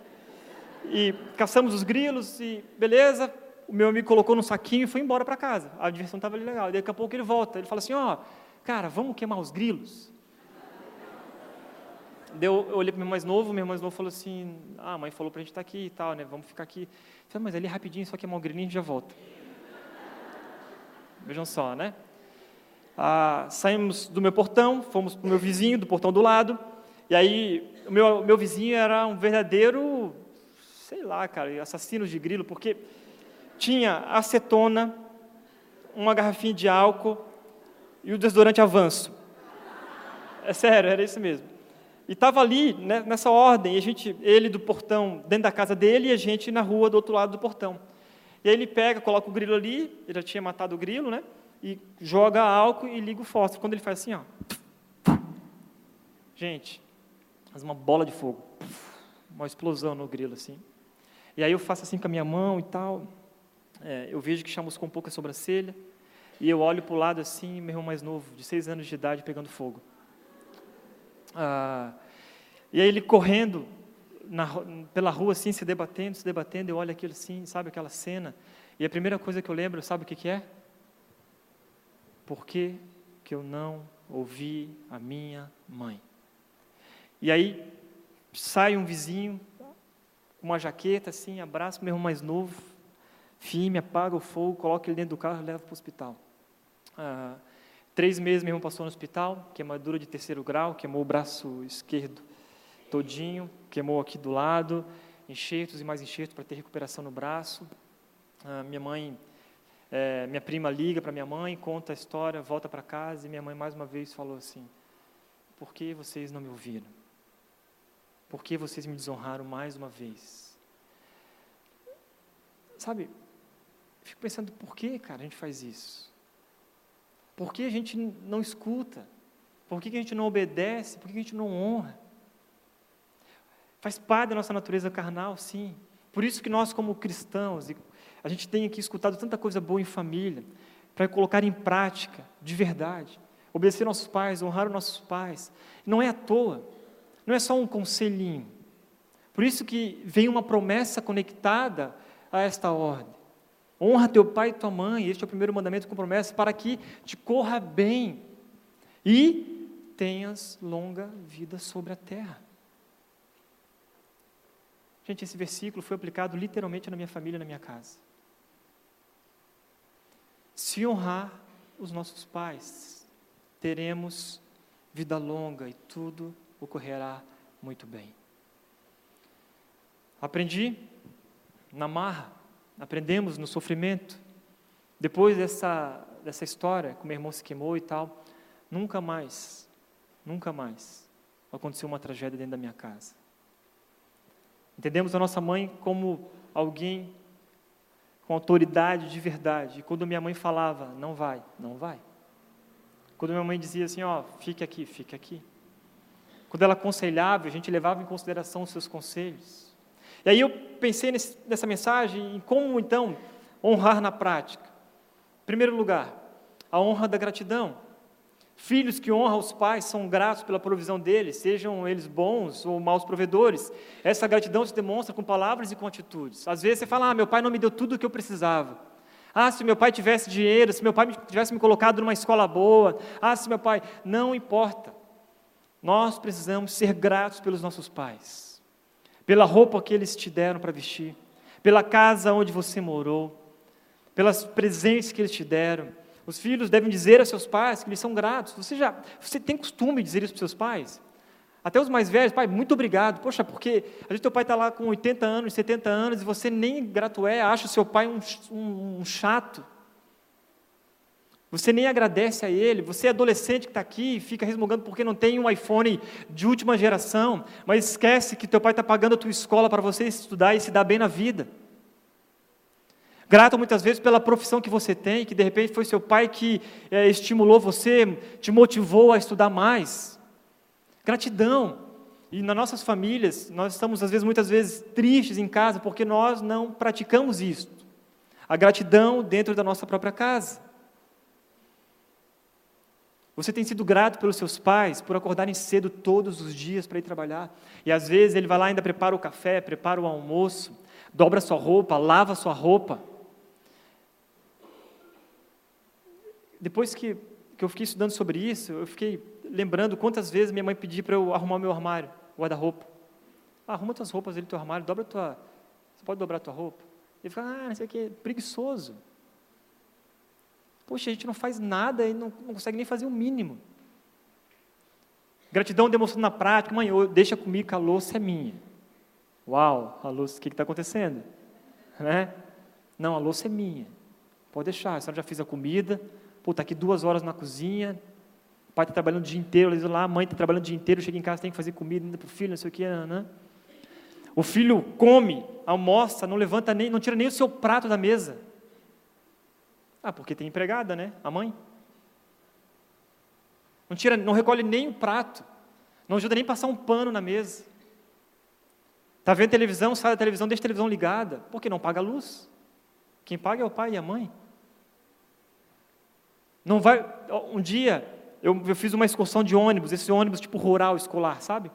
E caçamos os grilos e beleza. O meu amigo colocou num saquinho e foi embora para casa. A diversão estava ali legal. Daqui a pouco ele volta. Ele fala assim: Ó, oh, cara, vamos queimar os grilos. Deu, eu olhei para meu mais novo, meu mais novo falou assim: Ah, a mãe falou para a gente estar tá aqui e tal, né? Vamos ficar aqui. Eu falei, mas ali rapidinho, só queimar o grilinho e já volta. Vejam só, né? Ah, saímos do meu portão, fomos para o meu vizinho, do portão do lado. E aí, o meu, meu vizinho era um verdadeiro, sei lá, cara, assassino de grilo, porque tinha acetona, uma garrafinha de álcool e o desodorante avanço. É sério, era isso mesmo. E estava ali, né, nessa ordem, a gente, ele do portão dentro da casa dele e a gente na rua do outro lado do portão. E aí ele pega, coloca o grilo ali, ele já tinha matado o grilo, né? E joga álcool e liga o fósforo. Quando ele faz assim, ó. Gente, faz uma bola de fogo, uma explosão no grilo assim. E aí eu faço assim com a minha mão e tal. É, eu vejo que chamuscou um pouco a sobrancelha. E eu olho para o lado assim, meu irmão mais novo, de seis anos de idade, pegando fogo. Ah, e aí ele correndo na, pela rua assim, se debatendo, se debatendo. Eu olho aquilo assim, sabe aquela cena. E a primeira coisa que eu lembro, sabe o que, que é? Por que, que eu não ouvi a minha mãe? E aí sai um vizinho com uma jaqueta assim, abraça o meu irmão mais novo, firme, apaga o fogo, coloca ele dentro do carro e leva para o hospital. Ah, três meses meu irmão passou no hospital, queimadura de terceiro grau, queimou o braço esquerdo todinho, queimou aqui do lado, enxertos e mais enxertos para ter recuperação no braço. Ah, minha mãe, é, minha prima liga para minha mãe, conta a história, volta para casa e minha mãe mais uma vez falou assim: Por que vocês não me ouviram? Por que vocês me desonraram mais uma vez? Sabe, fico pensando, por que, cara, a gente faz isso? Por que a gente não escuta? Por que a gente não obedece? Por que a gente não honra? Faz parte da nossa natureza carnal, sim. Por isso que nós, como cristãos, a gente tem aqui escutado tanta coisa boa em família, para colocar em prática, de verdade. Obedecer nossos pais, honrar os nossos pais. Não é à toa. Não é só um conselhinho. Por isso que vem uma promessa conectada a esta ordem. Honra teu pai e tua mãe, este é o primeiro mandamento com promessa, para que te corra bem e tenhas longa vida sobre a terra. Gente, esse versículo foi aplicado literalmente na minha família, na minha casa. Se honrar os nossos pais, teremos vida longa e tudo ocorrerá muito bem. Aprendi na marra, aprendemos no sofrimento. Depois dessa, dessa história, que meu irmão se queimou e tal, nunca mais, nunca mais aconteceu uma tragédia dentro da minha casa. Entendemos a nossa mãe como alguém com autoridade de verdade. E quando minha mãe falava, não vai, não vai. Quando minha mãe dizia assim, ó, fique aqui, fique aqui. Quando ela aconselhava, a gente levava em consideração os seus conselhos. E aí eu pensei nesse, nessa mensagem em como então honrar na prática. Em primeiro lugar, a honra da gratidão. Filhos que honram os pais são gratos pela provisão deles, sejam eles bons ou maus provedores. Essa gratidão se demonstra com palavras e com atitudes. Às vezes você fala: ah, meu pai não me deu tudo o que eu precisava. Ah, se meu pai tivesse dinheiro, se meu pai tivesse me colocado numa escola boa. Ah, se meu pai. Não importa. Nós precisamos ser gratos pelos nossos pais, pela roupa que eles te deram para vestir, pela casa onde você morou, pelas presentes que eles te deram os filhos devem dizer a seus pais que eles são gratos. Você já, você tem costume de dizer isso para seus pais? Até os mais velhos, pai, muito obrigado. Poxa, porque às vezes teu pai está lá com 80 anos, 70 anos, e você nem grato é, acha o seu pai um, um, um chato. Você nem agradece a ele. Você é adolescente que está aqui e fica resmungando porque não tem um iPhone de última geração, mas esquece que teu pai está pagando a tua escola para você estudar e se dar bem na vida. Grato muitas vezes pela profissão que você tem, que de repente foi seu pai que é, estimulou você, te motivou a estudar mais. Gratidão. E nas nossas famílias, nós estamos às vezes, muitas vezes, tristes em casa porque nós não praticamos isso. A gratidão dentro da nossa própria casa. Você tem sido grato pelos seus pais por acordarem cedo todos os dias para ir trabalhar. E às vezes ele vai lá ainda prepara o café, prepara o almoço, dobra sua roupa, lava sua roupa. Depois que, que eu fiquei estudando sobre isso, eu fiquei lembrando quantas vezes minha mãe pediu para eu arrumar meu armário, guarda-roupa. Ah, arruma tuas roupas ali no teu armário, dobra tua. Você pode dobrar tua roupa? Ele fica, ah, não sei o que, preguiçoso. Poxa, a gente não faz nada e não, não consegue nem fazer o mínimo. Gratidão demonstrando na prática, mãe, deixa comigo que a louça é minha. Uau, a louça, o que está acontecendo? Né? Não, a louça é minha. Pode deixar, a senhora já fez a comida, Pô, está aqui duas horas na cozinha, o pai está trabalhando o dia inteiro, eles lá, a mãe está trabalhando o dia inteiro, chega em casa, tem que fazer comida para o filho, não sei o que, né? O filho come, almoça, não levanta nem, não tira nem o seu prato da mesa. Ah, porque tem empregada, né? A mãe. Não tira, não recolhe nem o prato. Não ajuda nem a passar um pano na mesa. Está vendo televisão, sai da televisão, deixa a televisão ligada. Porque não paga a luz. Quem paga é o pai e a mãe. Não vai. Um dia eu, eu fiz uma excursão de ônibus, esse ônibus tipo rural escolar, sabe?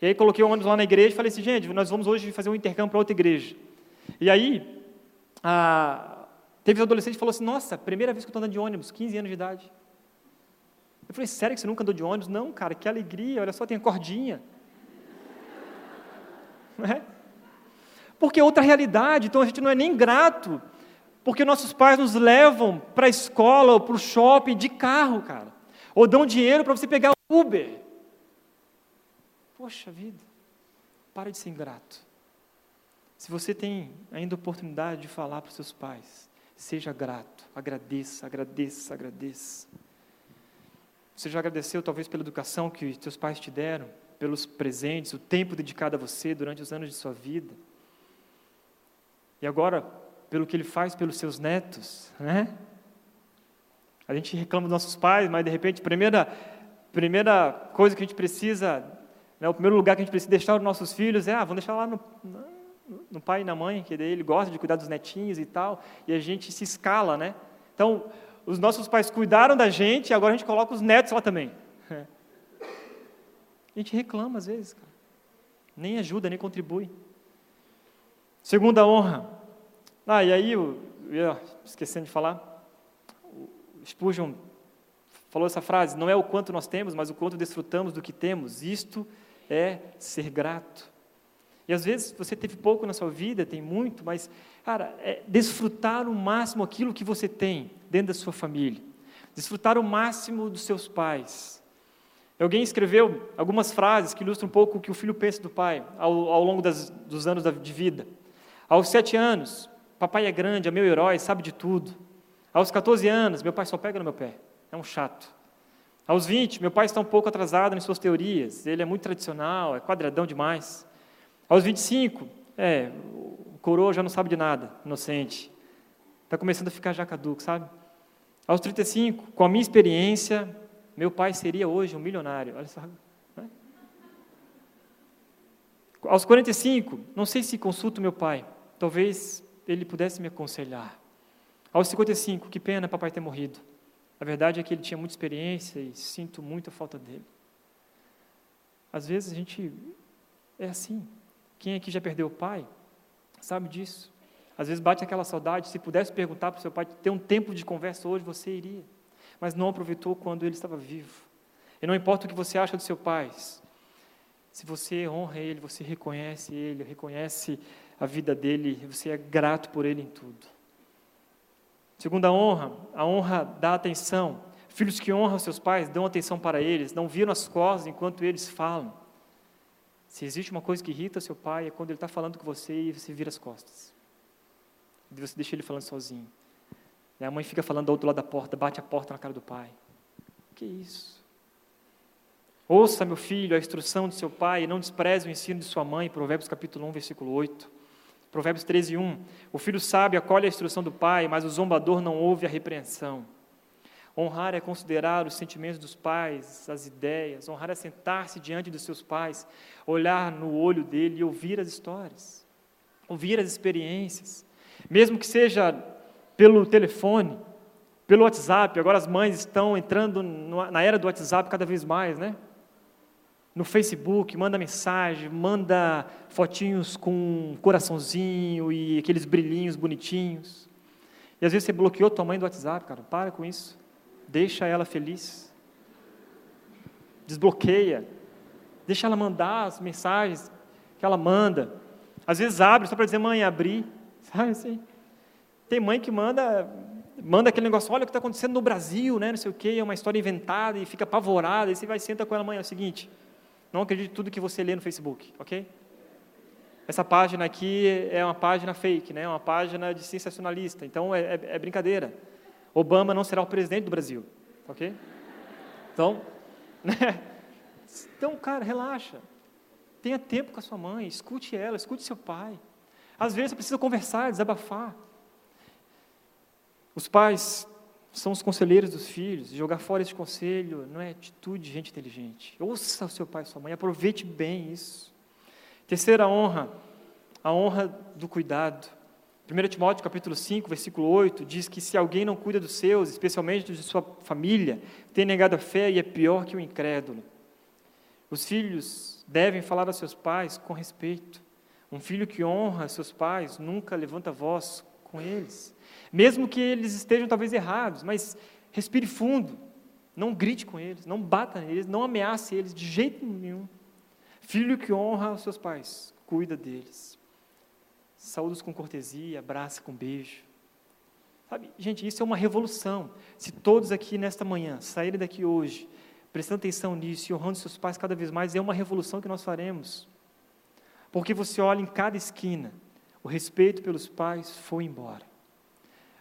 E aí coloquei o ônibus lá na igreja e falei assim, gente, nós vamos hoje fazer um intercâmbio para outra igreja. E aí, a, teve um adolescente que falou assim, nossa, primeira vez que eu estou andando de ônibus, 15 anos de idade. Eu falei, sério que você nunca andou de ônibus? Não, cara, que alegria, olha só, tem a cordinha. Não é? Porque é outra realidade, então a gente não é nem grato porque nossos pais nos levam para a escola ou para o shopping de carro, cara. Ou dão dinheiro para você pegar Uber. Poxa vida, para de ser ingrato. Se você tem ainda oportunidade de falar para os seus pais, seja grato, agradeça, agradeça, agradeça. Você já agradeceu talvez pela educação que seus pais te deram, pelos presentes, o tempo dedicado a você durante os anos de sua vida. E agora, pelo que ele faz pelos seus netos, né? A gente reclama dos nossos pais, mas de repente, primeira primeira coisa que a gente precisa, né, o primeiro lugar que a gente precisa deixar os nossos filhos é, ah, vamos deixar lá no, no pai e na mãe, que ele gosta de cuidar dos netinhos e tal, e a gente se escala, né? Então, os nossos pais cuidaram da gente, e agora a gente coloca os netos lá também. A gente reclama às vezes, cara. Nem ajuda, nem contribui. Segunda honra, ah, e aí, eu, esquecendo de falar, Spurgeon falou essa frase: não é o quanto nós temos, mas o quanto desfrutamos do que temos. Isto é ser grato. E às vezes você teve pouco na sua vida, tem muito, mas, cara, é desfrutar o máximo aquilo que você tem dentro da sua família. Desfrutar o máximo dos seus pais. Alguém escreveu algumas frases que ilustram um pouco o que o filho pensa do pai ao, ao longo das, dos anos de vida. Aos sete anos, papai é grande, é meu herói, sabe de tudo. Aos 14 anos, meu pai só pega no meu pé, é um chato. Aos 20, meu pai está um pouco atrasado em suas teorias, ele é muito tradicional, é quadradão demais. Aos 25, é, o coroa já não sabe de nada, inocente. Está começando a ficar já caduco, sabe? Aos 35, com a minha experiência, meu pai seria hoje um milionário. Olha só. Né? Aos 45, não sei se consulto meu pai, talvez ele pudesse me aconselhar. Aos 55, que pena papai ter morrido. A verdade é que ele tinha muita experiência e sinto muita falta dele. Às vezes a gente é assim. Quem aqui já perdeu o pai sabe disso. Às vezes bate aquela saudade. Se pudesse perguntar para o seu pai, ter um tempo de conversa hoje, você iria. Mas não aproveitou quando ele estava vivo. E não importa o que você acha do seu pai, se você honra ele, você reconhece ele, reconhece a vida dele, você é grato por ele em tudo. Segunda honra, a honra dá atenção. Filhos que honram seus pais dão atenção para eles, não viram as costas enquanto eles falam. Se existe uma coisa que irrita seu pai é quando ele está falando com você e você vira as costas. E você deixa ele falando sozinho. E a mãe fica falando do outro lado da porta, bate a porta na cara do pai. Que isso? Ouça, meu filho, a instrução de seu pai e não despreze o ensino de sua mãe. Provérbios capítulo 1, versículo 8. Provérbios 13, 1. O filho sábio acolhe a instrução do pai, mas o zombador não ouve a repreensão. Honrar é considerar os sentimentos dos pais, as ideias. Honrar é sentar-se diante dos seus pais, olhar no olho dele e ouvir as histórias, ouvir as experiências. Mesmo que seja pelo telefone, pelo WhatsApp. Agora as mães estão entrando na era do WhatsApp cada vez mais, né? No Facebook, manda mensagem, manda fotinhos com coraçãozinho e aqueles brilhinhos bonitinhos. E às vezes você bloqueou tua mãe do WhatsApp, cara. Para com isso. Deixa ela feliz. Desbloqueia. Deixa ela mandar as mensagens que ela manda. Às vezes abre só para dizer, mãe, abri. Sabe assim? Tem mãe que manda manda aquele negócio, olha o que está acontecendo no Brasil, né, não sei o quê, é uma história inventada e fica apavorada, e você vai senta com ela, mãe, é o seguinte, não acredite tudo que você lê no Facebook, ok? Essa página aqui é uma página fake, né? uma página de sensacionalista, então é, é, é brincadeira. Obama não será o presidente do Brasil, ok? Então, né? então, cara, relaxa. Tenha tempo com a sua mãe, escute ela, escute seu pai. Às vezes você precisa conversar, desabafar. Os pais são os conselheiros dos filhos. Jogar fora esse conselho não é atitude de gente inteligente. Ouça o seu pai e sua mãe, aproveite bem isso. Terceira honra, a honra do cuidado. 1 Timóteo capítulo 5, versículo 8, diz que se alguém não cuida dos seus, especialmente de sua família, tem negado a fé e é pior que o incrédulo. Os filhos devem falar aos seus pais com respeito. Um filho que honra seus pais nunca levanta voz com eles. Mesmo que eles estejam talvez errados, mas respire fundo. Não grite com eles, não bata neles, não ameace eles de jeito nenhum. Filho que honra os seus pais, cuida deles. Saúdos com cortesia, abraça com beijo. Sabe, gente, isso é uma revolução. Se todos aqui nesta manhã saírem daqui hoje, prestando atenção nisso e honrando seus pais cada vez mais, é uma revolução que nós faremos. Porque você olha em cada esquina, o respeito pelos pais foi embora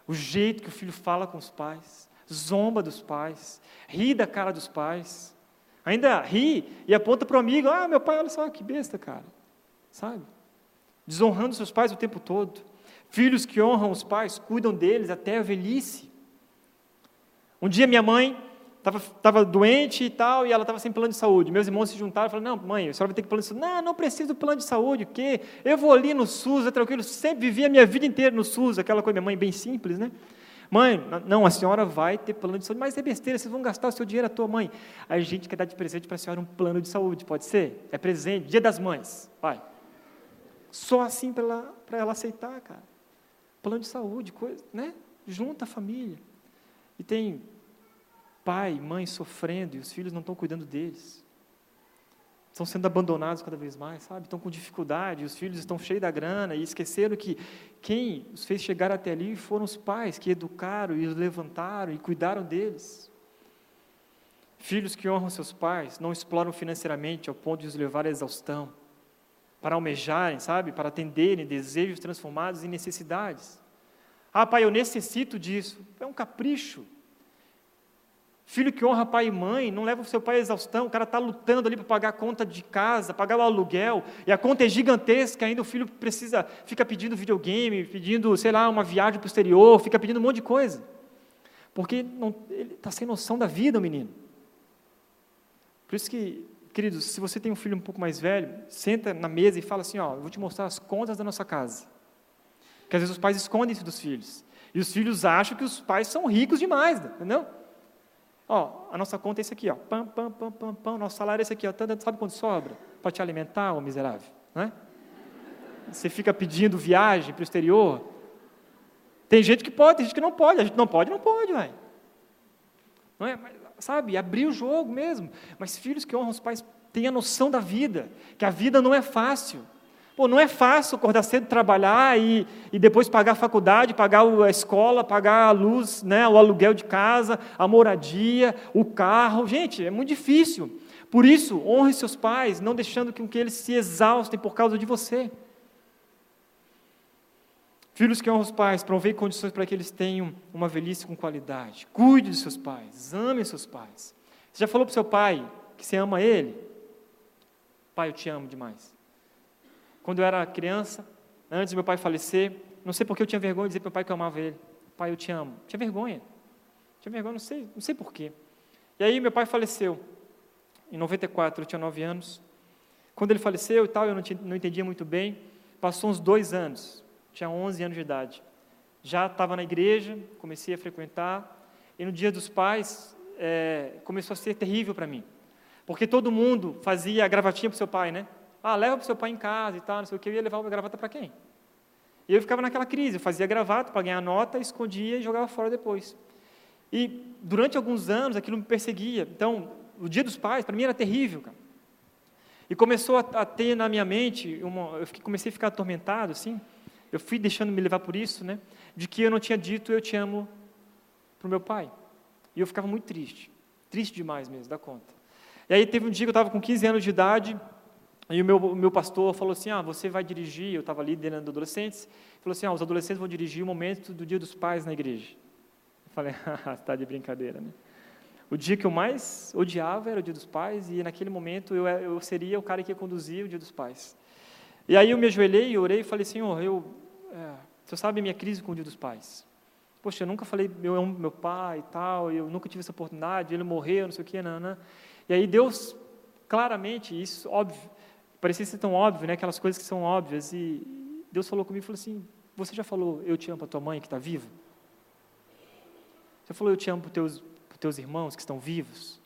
o jeito que o filho fala com os pais, zomba dos pais, ri da cara dos pais, ainda ri e aponta para o amigo: ah, meu pai, olha só que besta, cara, sabe? Desonrando seus pais o tempo todo. Filhos que honram os pais, cuidam deles até a velhice. Um dia minha mãe estava tava doente e tal, e ela estava sem plano de saúde. Meus irmãos se juntaram e falaram, não, mãe, a senhora vai ter que plano de saúde. Não, não preciso do plano de saúde, o quê? Eu vou ali no SUS, é tranquilo, sempre vivi a minha vida inteira no SUS, aquela coisa, minha mãe bem simples, né? Mãe, não, a senhora vai ter plano de saúde, mas é besteira, vocês vão gastar o seu dinheiro à tua mãe. A gente quer dar de presente para a senhora um plano de saúde, pode ser? É presente, dia das mães, vai. Só assim para ela, ela aceitar, cara. Plano de saúde, coisa, né? Junta a família. E tem pai, mãe sofrendo e os filhos não estão cuidando deles. estão sendo abandonados cada vez mais, sabe? Estão com dificuldade, os filhos estão cheios da grana e esqueceram que quem os fez chegar até ali foram os pais que educaram e os levantaram e cuidaram deles. Filhos que honram seus pais, não exploram financeiramente ao ponto de os levar à exaustão, para almejarem, sabe? Para atenderem desejos transformados em necessidades. Ah, pai, eu necessito disso. É um capricho. Filho que honra pai e mãe, não leva o seu pai à exaustão, o cara está lutando ali para pagar a conta de casa, pagar o aluguel, e a conta é gigantesca, ainda o filho precisa, fica pedindo videogame, pedindo, sei lá, uma viagem para o exterior, fica pedindo um monte de coisa. Porque não, ele está sem noção da vida, o menino. Por isso que, queridos, se você tem um filho um pouco mais velho, senta na mesa e fala assim, ó, eu vou te mostrar as contas da nossa casa. Porque às vezes os pais escondem isso dos filhos. E os filhos acham que os pais são ricos demais, entendeu? Ó, a nossa conta é esse aqui, ó. Pam, pam, pam, pam, pam. Nosso salário é esse aqui, ó. Sabe quanto sobra? Para te alimentar, ô miserável. Não é? Você fica pedindo viagem para o exterior. Tem gente que pode, tem gente que não pode. A gente não pode, não pode, vai. Não é? Mas, sabe, abrir o jogo mesmo. Mas filhos que honram os pais têm a noção da vida, que a vida não é fácil. Pô, não é fácil acordar cedo, trabalhar e, e depois pagar a faculdade, pagar a escola, pagar a luz, né, o aluguel de casa, a moradia, o carro. Gente, é muito difícil. Por isso, honre seus pais, não deixando que eles se exaustem por causa de você. Filhos que honram os pais, provei condições para que eles tenham uma velhice com qualidade. Cuide de seus pais, ame seus pais. Você já falou para o seu pai que você ama ele? Pai, eu te amo demais. Quando eu era criança, antes do meu pai falecer, não sei porque eu tinha vergonha de dizer para meu pai que eu amava ele. Pai, eu te amo. Tinha vergonha. Tinha vergonha, não sei, não sei porquê. E aí meu pai faleceu. Em 94, eu tinha 9 anos. Quando ele faleceu e tal, eu não, tinha, não entendia muito bem. Passou uns dois anos. Tinha 11 anos de idade. Já estava na igreja, comecei a frequentar. E no dia dos pais, é, começou a ser terrível para mim. Porque todo mundo fazia a gravatinha para o seu pai, né? Ah, leva para o seu pai em casa e tal, não sei o que. Eu ia levar a gravata para quem? E eu ficava naquela crise. Eu fazia gravata para ganhar nota, escondia e jogava fora depois. E durante alguns anos aquilo me perseguia. Então, o dia dos pais, para mim, era terrível, cara. E começou a, a ter na minha mente, uma, eu fiquei, comecei a ficar atormentado, assim. Eu fui deixando me levar por isso, né? De que eu não tinha dito eu te amo para o meu pai. E eu ficava muito triste. Triste demais mesmo, da conta. E aí teve um dia que eu estava com 15 anos de idade, e o meu, meu pastor falou assim: Ah, você vai dirigir. Eu estava liderando adolescentes. Falou assim: Ah, os adolescentes vão dirigir o momento do dia dos pais na igreja. Eu falei: Ah, está de brincadeira, né? O dia que eu mais odiava era o dia dos pais, e naquele momento eu, eu seria o cara que ia conduzir o dia dos pais. E aí eu me ajoelhei, orei e falei: Senhor, eu, é, você sabe a minha crise com o dia dos pais. Poxa, eu nunca falei, eu amo meu pai e tal, eu nunca tive essa oportunidade, ele morreu, não sei o que, não, não. E aí Deus, claramente, isso, óbvio, Parecia ser tão óbvio, né? aquelas coisas que são óbvias. E Deus falou comigo e falou assim: Você já falou, eu te amo para tua mãe que está viva? Você falou, eu te amo para teus, teus irmãos que estão vivos?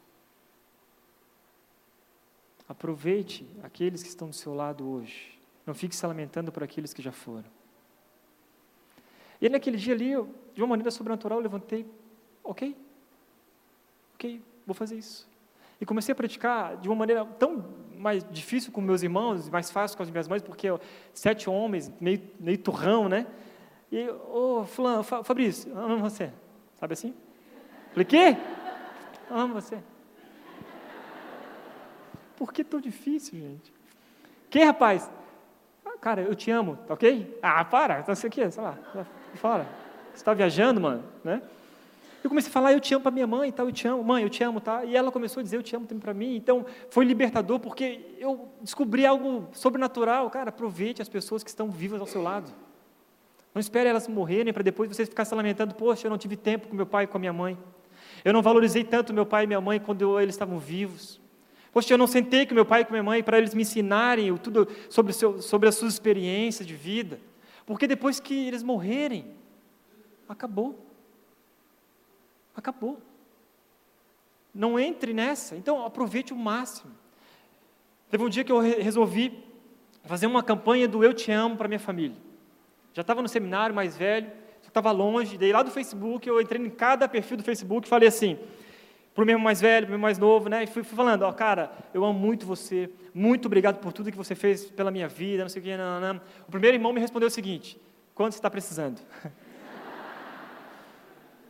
Aproveite aqueles que estão do seu lado hoje. Não fique se lamentando por aqueles que já foram. E naquele dia ali, eu, de uma maneira sobrenatural, eu levantei, ok, ok, vou fazer isso. E comecei a praticar de uma maneira tão mais difícil com meus irmãos, mais fácil com as minhas mães, porque sete homens, meio, meio turrão, né? E, ô, oh, fulano, Fabrício, eu amo você. Sabe assim? Falei, quê? Eu amo você. Por que tão difícil, gente? Que, rapaz? Ah, cara, eu te amo, tá ok? Ah, para, você aqui, sei lá, fora. Você está viajando, mano, né? Eu comecei a falar, eu te amo para minha mãe, tal, eu te amo, mãe, eu te amo, tá? E ela começou a dizer, eu te amo também para mim. Então, foi libertador porque eu descobri algo sobrenatural. Cara, aproveite as pessoas que estão vivas ao seu lado. Não espere elas morrerem para depois você ficar se lamentando, poxa, eu não tive tempo com meu pai e com a minha mãe. Eu não valorizei tanto meu pai e minha mãe quando eles estavam vivos. Poxa, eu não sentei com meu pai e com minha mãe para eles me ensinarem tudo sobre, seu, sobre as suas experiências de vida. Porque depois que eles morrerem, acabou. Acabou. Não entre nessa. Então, aproveite o máximo. Teve um dia que eu resolvi fazer uma campanha do Eu Te Amo para minha família. Já estava no seminário mais velho, estava longe, daí lá do Facebook, eu entrei em cada perfil do Facebook e falei assim: Para o meu mais velho, para o meu mais novo, né? E fui, fui falando, ó, cara, eu amo muito você, muito obrigado por tudo que você fez pela minha vida, não sei o que, não, não, não. O primeiro irmão me respondeu o seguinte: quanto você está precisando?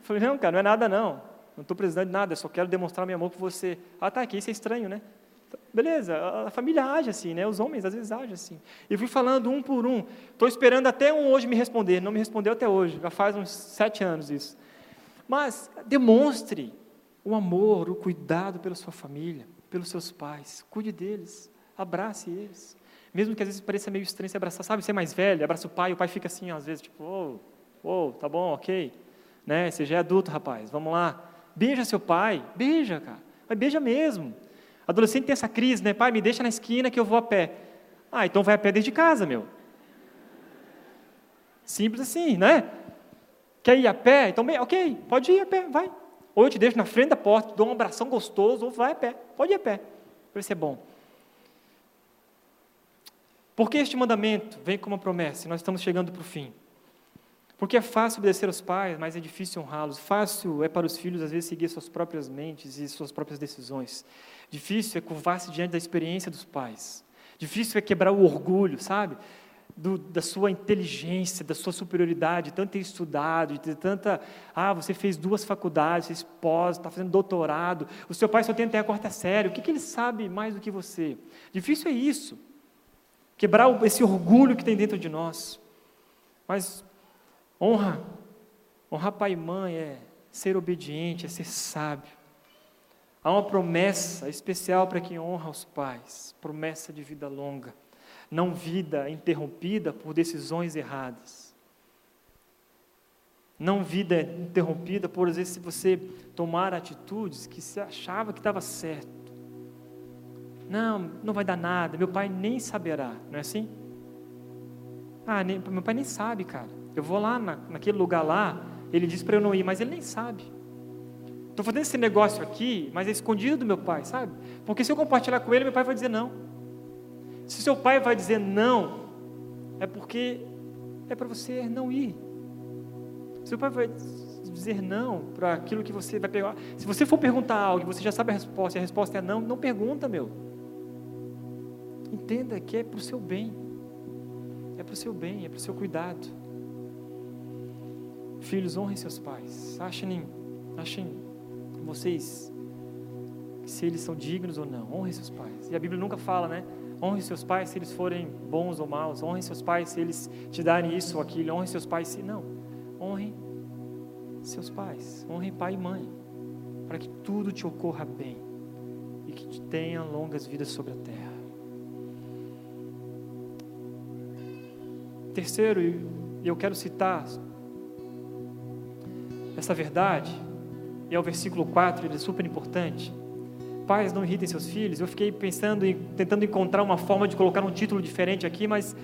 Falei, não, cara, não é nada não. Não estou precisando de nada, eu só quero demonstrar meu amor por você. Ah, tá, aqui isso é estranho, né? Beleza, a família age assim, né? Os homens às vezes agem assim. E fui falando um por um. Estou esperando até um hoje me responder. Não me respondeu até hoje. Já faz uns sete anos isso. Mas demonstre o amor, o cuidado pela sua família, pelos seus pais. Cuide deles, abrace eles. Mesmo que às vezes pareça meio estranho se abraçar, sabe? Você é mais velho, abraça o pai, o pai fica assim, às vezes, tipo, ô, oh, oh, tá bom, ok. Né? Você já é adulto, rapaz, vamos lá. Beija seu pai, beija, cara. Mas beija mesmo. Adolescente tem essa crise, né? Pai, me deixa na esquina que eu vou a pé. Ah, então vai a pé desde casa, meu. Simples assim, né? Quer ir a pé? Então, ok, pode ir a pé, vai. Ou eu te deixo na frente da porta, te dou um abração gostoso, ou vai a pé. Pode ir a pé. Vai ser bom. Porque este mandamento vem como uma promessa, nós estamos chegando para o fim. Porque é fácil obedecer aos pais, mas é difícil honrá-los. Fácil é para os filhos, às vezes, seguir suas próprias mentes e suas próprias decisões. Difícil é curvar-se diante da experiência dos pais. Difícil é quebrar o orgulho, sabe? Do, da sua inteligência, da sua superioridade, tanto ter estudado, de tanta. Ah, você fez duas faculdades, é esposa, está fazendo doutorado, o seu pai só tem até a quarta série, o que, que ele sabe mais do que você? Difícil é isso. Quebrar esse orgulho que tem dentro de nós. Mas Honra, honrar pai e mãe é ser obediente, é ser sábio. Há uma promessa especial para quem honra os pais, promessa de vida longa, não vida interrompida por decisões erradas. Não vida interrompida por, às vezes, você tomar atitudes que você achava que estava certo. Não, não vai dar nada, meu pai nem saberá, não é assim? Ah, nem, meu pai nem sabe, cara. Eu vou lá na, naquele lugar lá, ele diz para eu não ir, mas ele nem sabe. Estou fazendo esse negócio aqui, mas é escondido do meu pai, sabe? Porque se eu compartilhar com ele, meu pai vai dizer não. Se seu pai vai dizer não, é porque é para você não ir. Seu pai vai dizer não para aquilo que você vai pegar. Se você for perguntar algo e você já sabe a resposta, e a resposta é não, não pergunta, meu. Entenda que é para o seu bem. É para o seu bem, é para o seu cuidado. Filhos, honrem seus pais. Achem, achem vocês se eles são dignos ou não. Honrem seus pais. E a Bíblia nunca fala, né? Honre seus pais se eles forem bons ou maus. Honre seus pais se eles te darem isso ou aquilo. Honre seus pais se. Não. Honre seus pais. Honre pai e mãe. Para que tudo te ocorra bem. E que te tenha longas vidas sobre a terra. Terceiro, eu quero citar essa verdade, e é o versículo 4, ele é super importante. Pais, não irritem seus filhos. Eu fiquei pensando e tentando encontrar uma forma de colocar um título diferente aqui, mas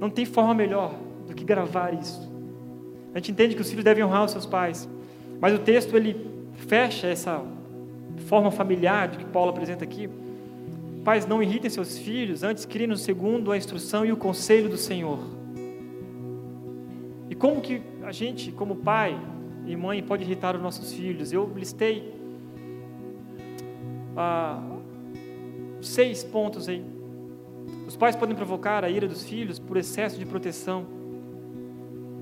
não tem forma melhor do que gravar isso. A gente entende que os filhos devem honrar os seus pais, mas o texto ele fecha essa forma familiar de que Paulo apresenta aqui. Pais, não irritem seus filhos, antes criem segundo a instrução e o conselho do Senhor. E como que a gente, como pai, e mãe pode irritar os nossos filhos. Eu listei ah, seis pontos aí. Os pais podem provocar a ira dos filhos por excesso de proteção,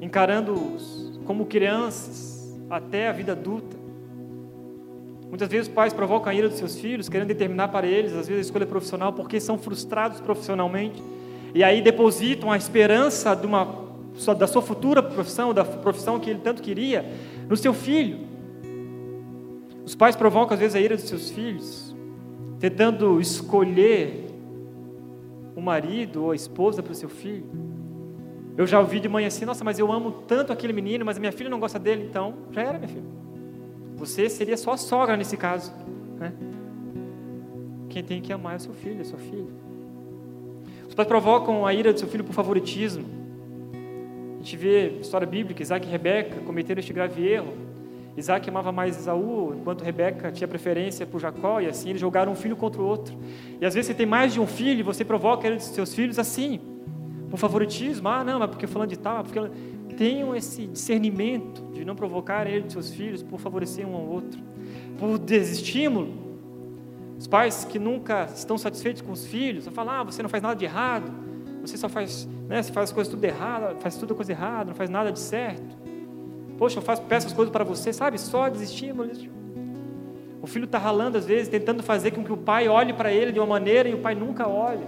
encarando-os como crianças até a vida adulta. Muitas vezes os pais provocam a ira dos seus filhos, querendo determinar para eles, às vezes, a escolha profissional, porque são frustrados profissionalmente. E aí depositam a esperança de uma da sua futura profissão, da profissão que ele tanto queria, no seu filho. Os pais provocam às vezes a ira dos seus filhos, tentando escolher o marido ou a esposa para o seu filho. Eu já ouvi de mãe assim: nossa, mas eu amo tanto aquele menino, mas minha filha não gosta dele, então já era, minha filha. Você seria só a sogra nesse caso. Né? Quem tem que amar é o seu filho, a sua filha. Os pais provocam a ira do seu filho por favoritismo a gente vê história bíblica, Isaac e Rebeca cometeram este grave erro. Isaac amava mais Esaú, enquanto Rebeca tinha preferência por Jacó, e assim eles jogaram um filho contra o outro. E às vezes você tem mais de um filho e você provoca ele dos seus filhos assim, por favoritismo. Ah, não, mas porque falando de tal, porque tenham esse discernimento de não provocar ele e seus filhos por favorecer um ao outro, por desestímulo. Os pais que nunca estão satisfeitos com os filhos, vão falar, ah, você não faz nada de errado, você só faz, né, você faz as coisas tudo errado, faz tudo coisa errada, não faz nada de certo. Poxa, eu faço, peço as coisas para você, sabe? Só desestímulo. O filho está ralando às vezes, tentando fazer com que o pai olhe para ele de uma maneira e o pai nunca olha.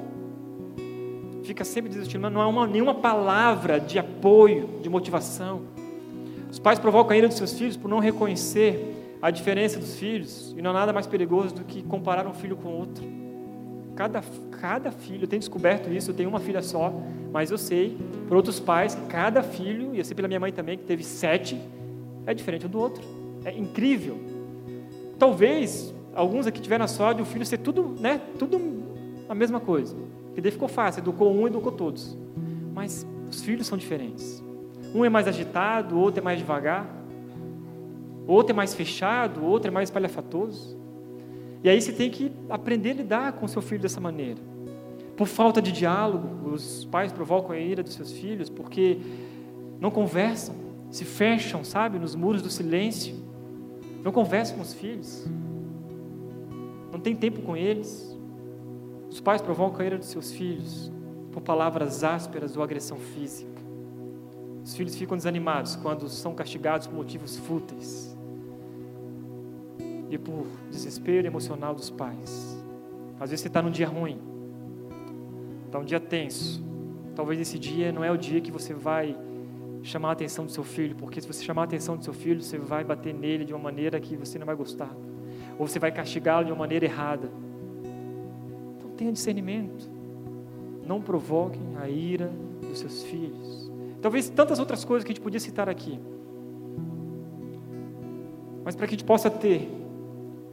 Fica sempre desestimulando, não há uma, nenhuma palavra de apoio, de motivação. Os pais provocam a ira dos seus filhos por não reconhecer a diferença dos filhos, e não há nada mais perigoso do que comparar um filho com outro. Cada, cada filho, eu tenho descoberto isso, eu tenho uma filha só, mas eu sei, por outros pais, que cada filho, e eu sei pela minha mãe também, que teve sete, é diferente um do outro. É incrível. Talvez alguns aqui tiveram a sorte de o filho ser tudo, né, tudo a mesma coisa. Que daí ficou fácil, educou um, educou todos. Mas os filhos são diferentes. Um é mais agitado, o outro é mais devagar. Outro é mais fechado, o outro é mais espalhafatoso. E aí você tem que aprender a lidar com o seu filho dessa maneira. Por falta de diálogo, os pais provocam a ira dos seus filhos porque não conversam, se fecham, sabe, nos muros do silêncio. Não conversam com os filhos. Não tem tempo com eles. Os pais provocam a ira dos seus filhos por palavras ásperas ou agressão física. Os filhos ficam desanimados quando são castigados por motivos fúteis e por desespero emocional dos pais. Às vezes você está num dia ruim, está um dia tenso. Talvez esse dia não é o dia que você vai chamar a atenção do seu filho, porque se você chamar a atenção do seu filho, você vai bater nele de uma maneira que você não vai gostar, ou você vai castigá-lo de uma maneira errada tenha discernimento. Não provoquem a ira dos seus filhos. Talvez tantas outras coisas que a gente podia citar aqui. Mas para que a gente possa ter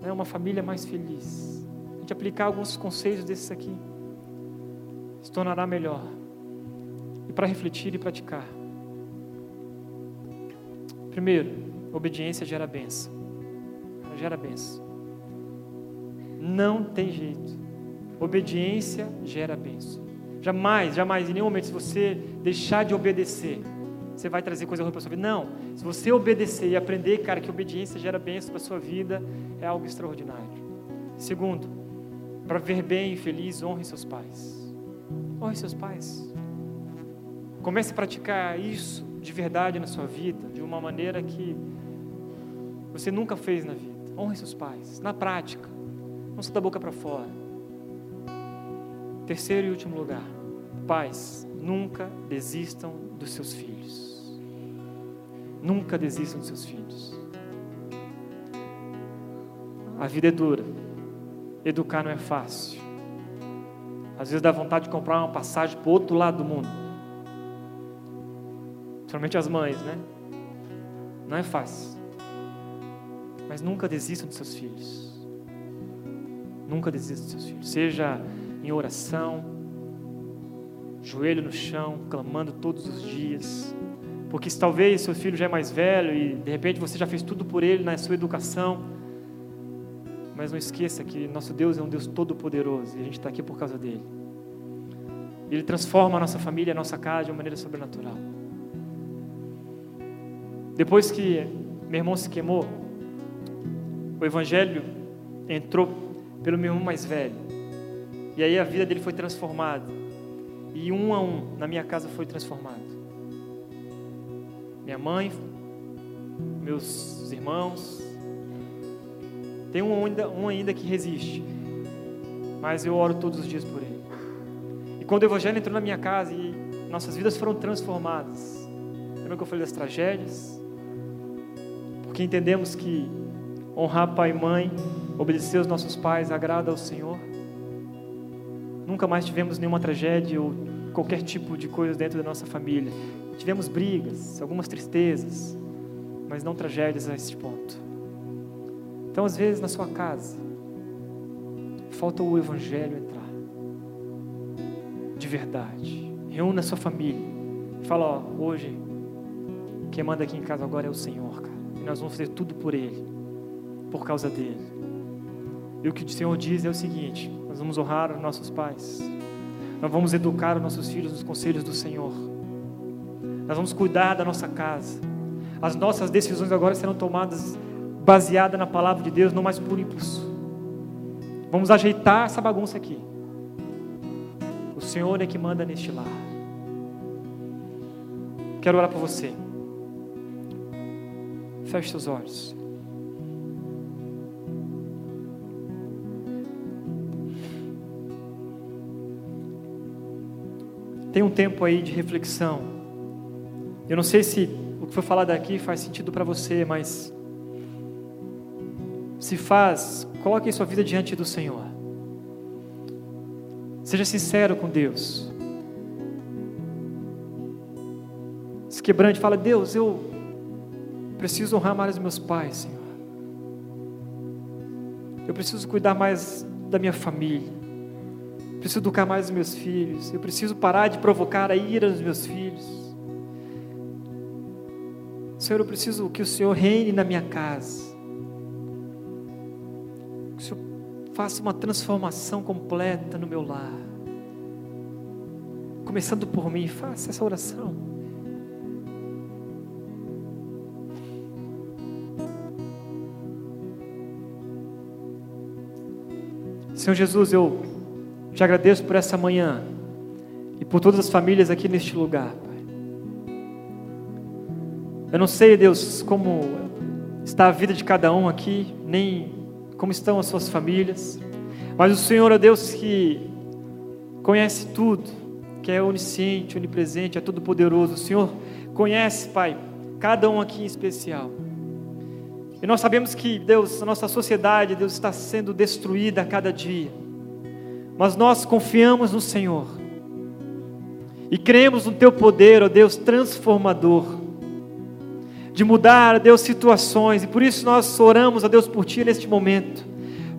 né, uma família mais feliz, a gente aplicar alguns conceitos desses aqui, se tornará melhor. E para refletir e praticar. Primeiro, obediência gera bênção. gera bênção. Não tem jeito. Obediência gera bênção. Jamais, jamais, em nenhum momento, se você deixar de obedecer, você vai trazer coisa ruim para sua vida. Não. Se você obedecer e aprender, cara, que obediência gera bênção para sua vida, é algo extraordinário. Segundo, para ver bem e feliz, honre seus pais. Honre seus pais. Comece a praticar isso de verdade na sua vida, de uma maneira que você nunca fez na vida. Honre seus pais, na prática, não só da boca para fora. Terceiro e último lugar, pais, nunca desistam dos seus filhos. Nunca desistam dos seus filhos. A vida é dura. Educar não é fácil. Às vezes dá vontade de comprar uma passagem para o outro lado do mundo. Principalmente as mães, né? Não é fácil. Mas nunca desistam dos seus filhos. Nunca desistam dos seus filhos. Seja em oração, joelho no chão, clamando todos os dias. Porque talvez seu filho já é mais velho e de repente você já fez tudo por ele na sua educação, mas não esqueça que nosso Deus é um Deus todo-poderoso e a gente está aqui por causa dele. Ele transforma a nossa família, a nossa casa de uma maneira sobrenatural. Depois que meu irmão se queimou, o Evangelho entrou pelo meu irmão mais velho. E aí a vida dele foi transformada. E um a um, na minha casa foi transformado. Minha mãe, meus irmãos. Tem um ainda, um ainda que resiste. Mas eu oro todos os dias por ele. E quando o Evangelho entrou na minha casa e nossas vidas foram transformadas. Lembra que eu falei das tragédias? Porque entendemos que honrar pai e mãe, obedecer aos nossos pais, agrada ao Senhor. Nunca mais tivemos nenhuma tragédia ou qualquer tipo de coisa dentro da nossa família. Tivemos brigas, algumas tristezas, mas não tragédias a esse ponto. Então, às vezes, na sua casa, falta o Evangelho entrar. De verdade. Reúna a sua família. Fala, ó, hoje, quem manda aqui em casa agora é o Senhor, cara. E nós vamos fazer tudo por Ele, por causa dele. E o que o Senhor diz é o seguinte: nós vamos honrar os nossos pais, nós vamos educar os nossos filhos nos conselhos do Senhor, Nós vamos cuidar da nossa casa. As nossas decisões agora serão tomadas baseadas na palavra de Deus, não mais por impulso. Vamos ajeitar essa bagunça aqui. O Senhor é que manda neste lar. Quero orar por você. Feche seus olhos. Tem um tempo aí de reflexão. Eu não sei se o que foi falado aqui faz sentido para você, mas se faz, coloque sua vida diante do Senhor. Seja sincero com Deus. Se quebrante, fala: Deus, eu preciso honrar mais os meus pais, Senhor. Eu preciso cuidar mais da minha família preciso educar mais os meus filhos, eu preciso parar de provocar a ira dos meus filhos. Senhor, eu preciso que o Senhor reine na minha casa, que o Senhor faça uma transformação completa no meu lar, começando por mim, faça essa oração. Senhor Jesus, eu te agradeço por essa manhã e por todas as famílias aqui neste lugar. Eu não sei, Deus, como está a vida de cada um aqui, nem como estão as suas famílias, mas o Senhor é Deus que conhece tudo, que é onisciente, onipresente, é todo poderoso. O Senhor conhece, Pai, cada um aqui em especial. E nós sabemos que, Deus, a nossa sociedade, Deus, está sendo destruída a cada dia mas nós confiamos no Senhor e cremos no Teu poder, ó Deus, transformador, de mudar, ó Deus, situações, e por isso nós oramos, ó Deus, por Ti neste momento,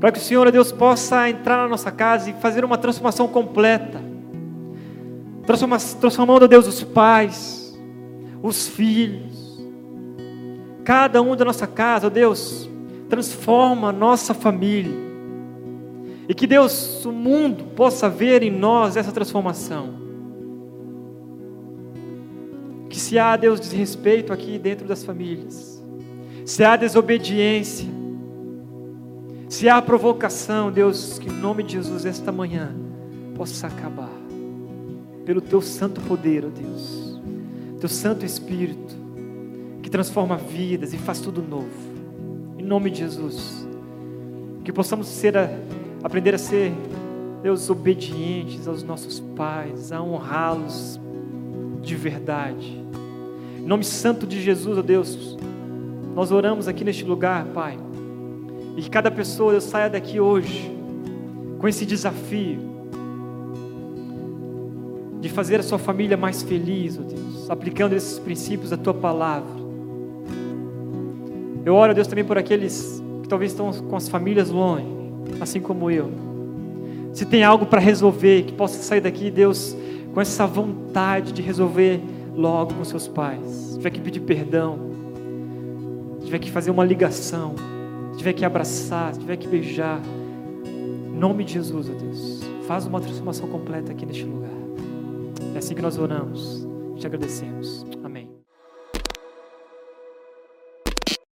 para que o Senhor, ó Deus, possa entrar na nossa casa e fazer uma transformação completa, transformando, ó Deus, os pais, os filhos, cada um da nossa casa, ó Deus, transforma a nossa família, e que Deus, o mundo, possa ver em nós essa transformação. Que se há, Deus, desrespeito aqui dentro das famílias, se há desobediência, se há provocação, Deus, que em nome de Jesus, esta manhã, possa acabar, pelo Teu santo poder, ó Deus, Teu Santo Espírito, que transforma vidas e faz tudo novo, em nome de Jesus, que possamos ser a aprender a ser, Deus, obedientes aos nossos pais, a honrá-los de verdade. Em nome santo de Jesus, ó Deus, nós oramos aqui neste lugar, Pai, e que cada pessoa saia daqui hoje com esse desafio de fazer a sua família mais feliz, ó Deus, aplicando esses princípios da tua palavra. Eu oro, Deus, também por aqueles que talvez estão com as famílias longe assim como eu. Se tem algo para resolver, que possa sair daqui, Deus, com essa vontade de resolver logo com seus pais. Se tiver que pedir perdão, se tiver que fazer uma ligação, se tiver que abraçar, se tiver que beijar, em nome de Jesus, ó Deus, faz uma transformação completa aqui neste lugar. É assim que nós oramos, te agradecemos.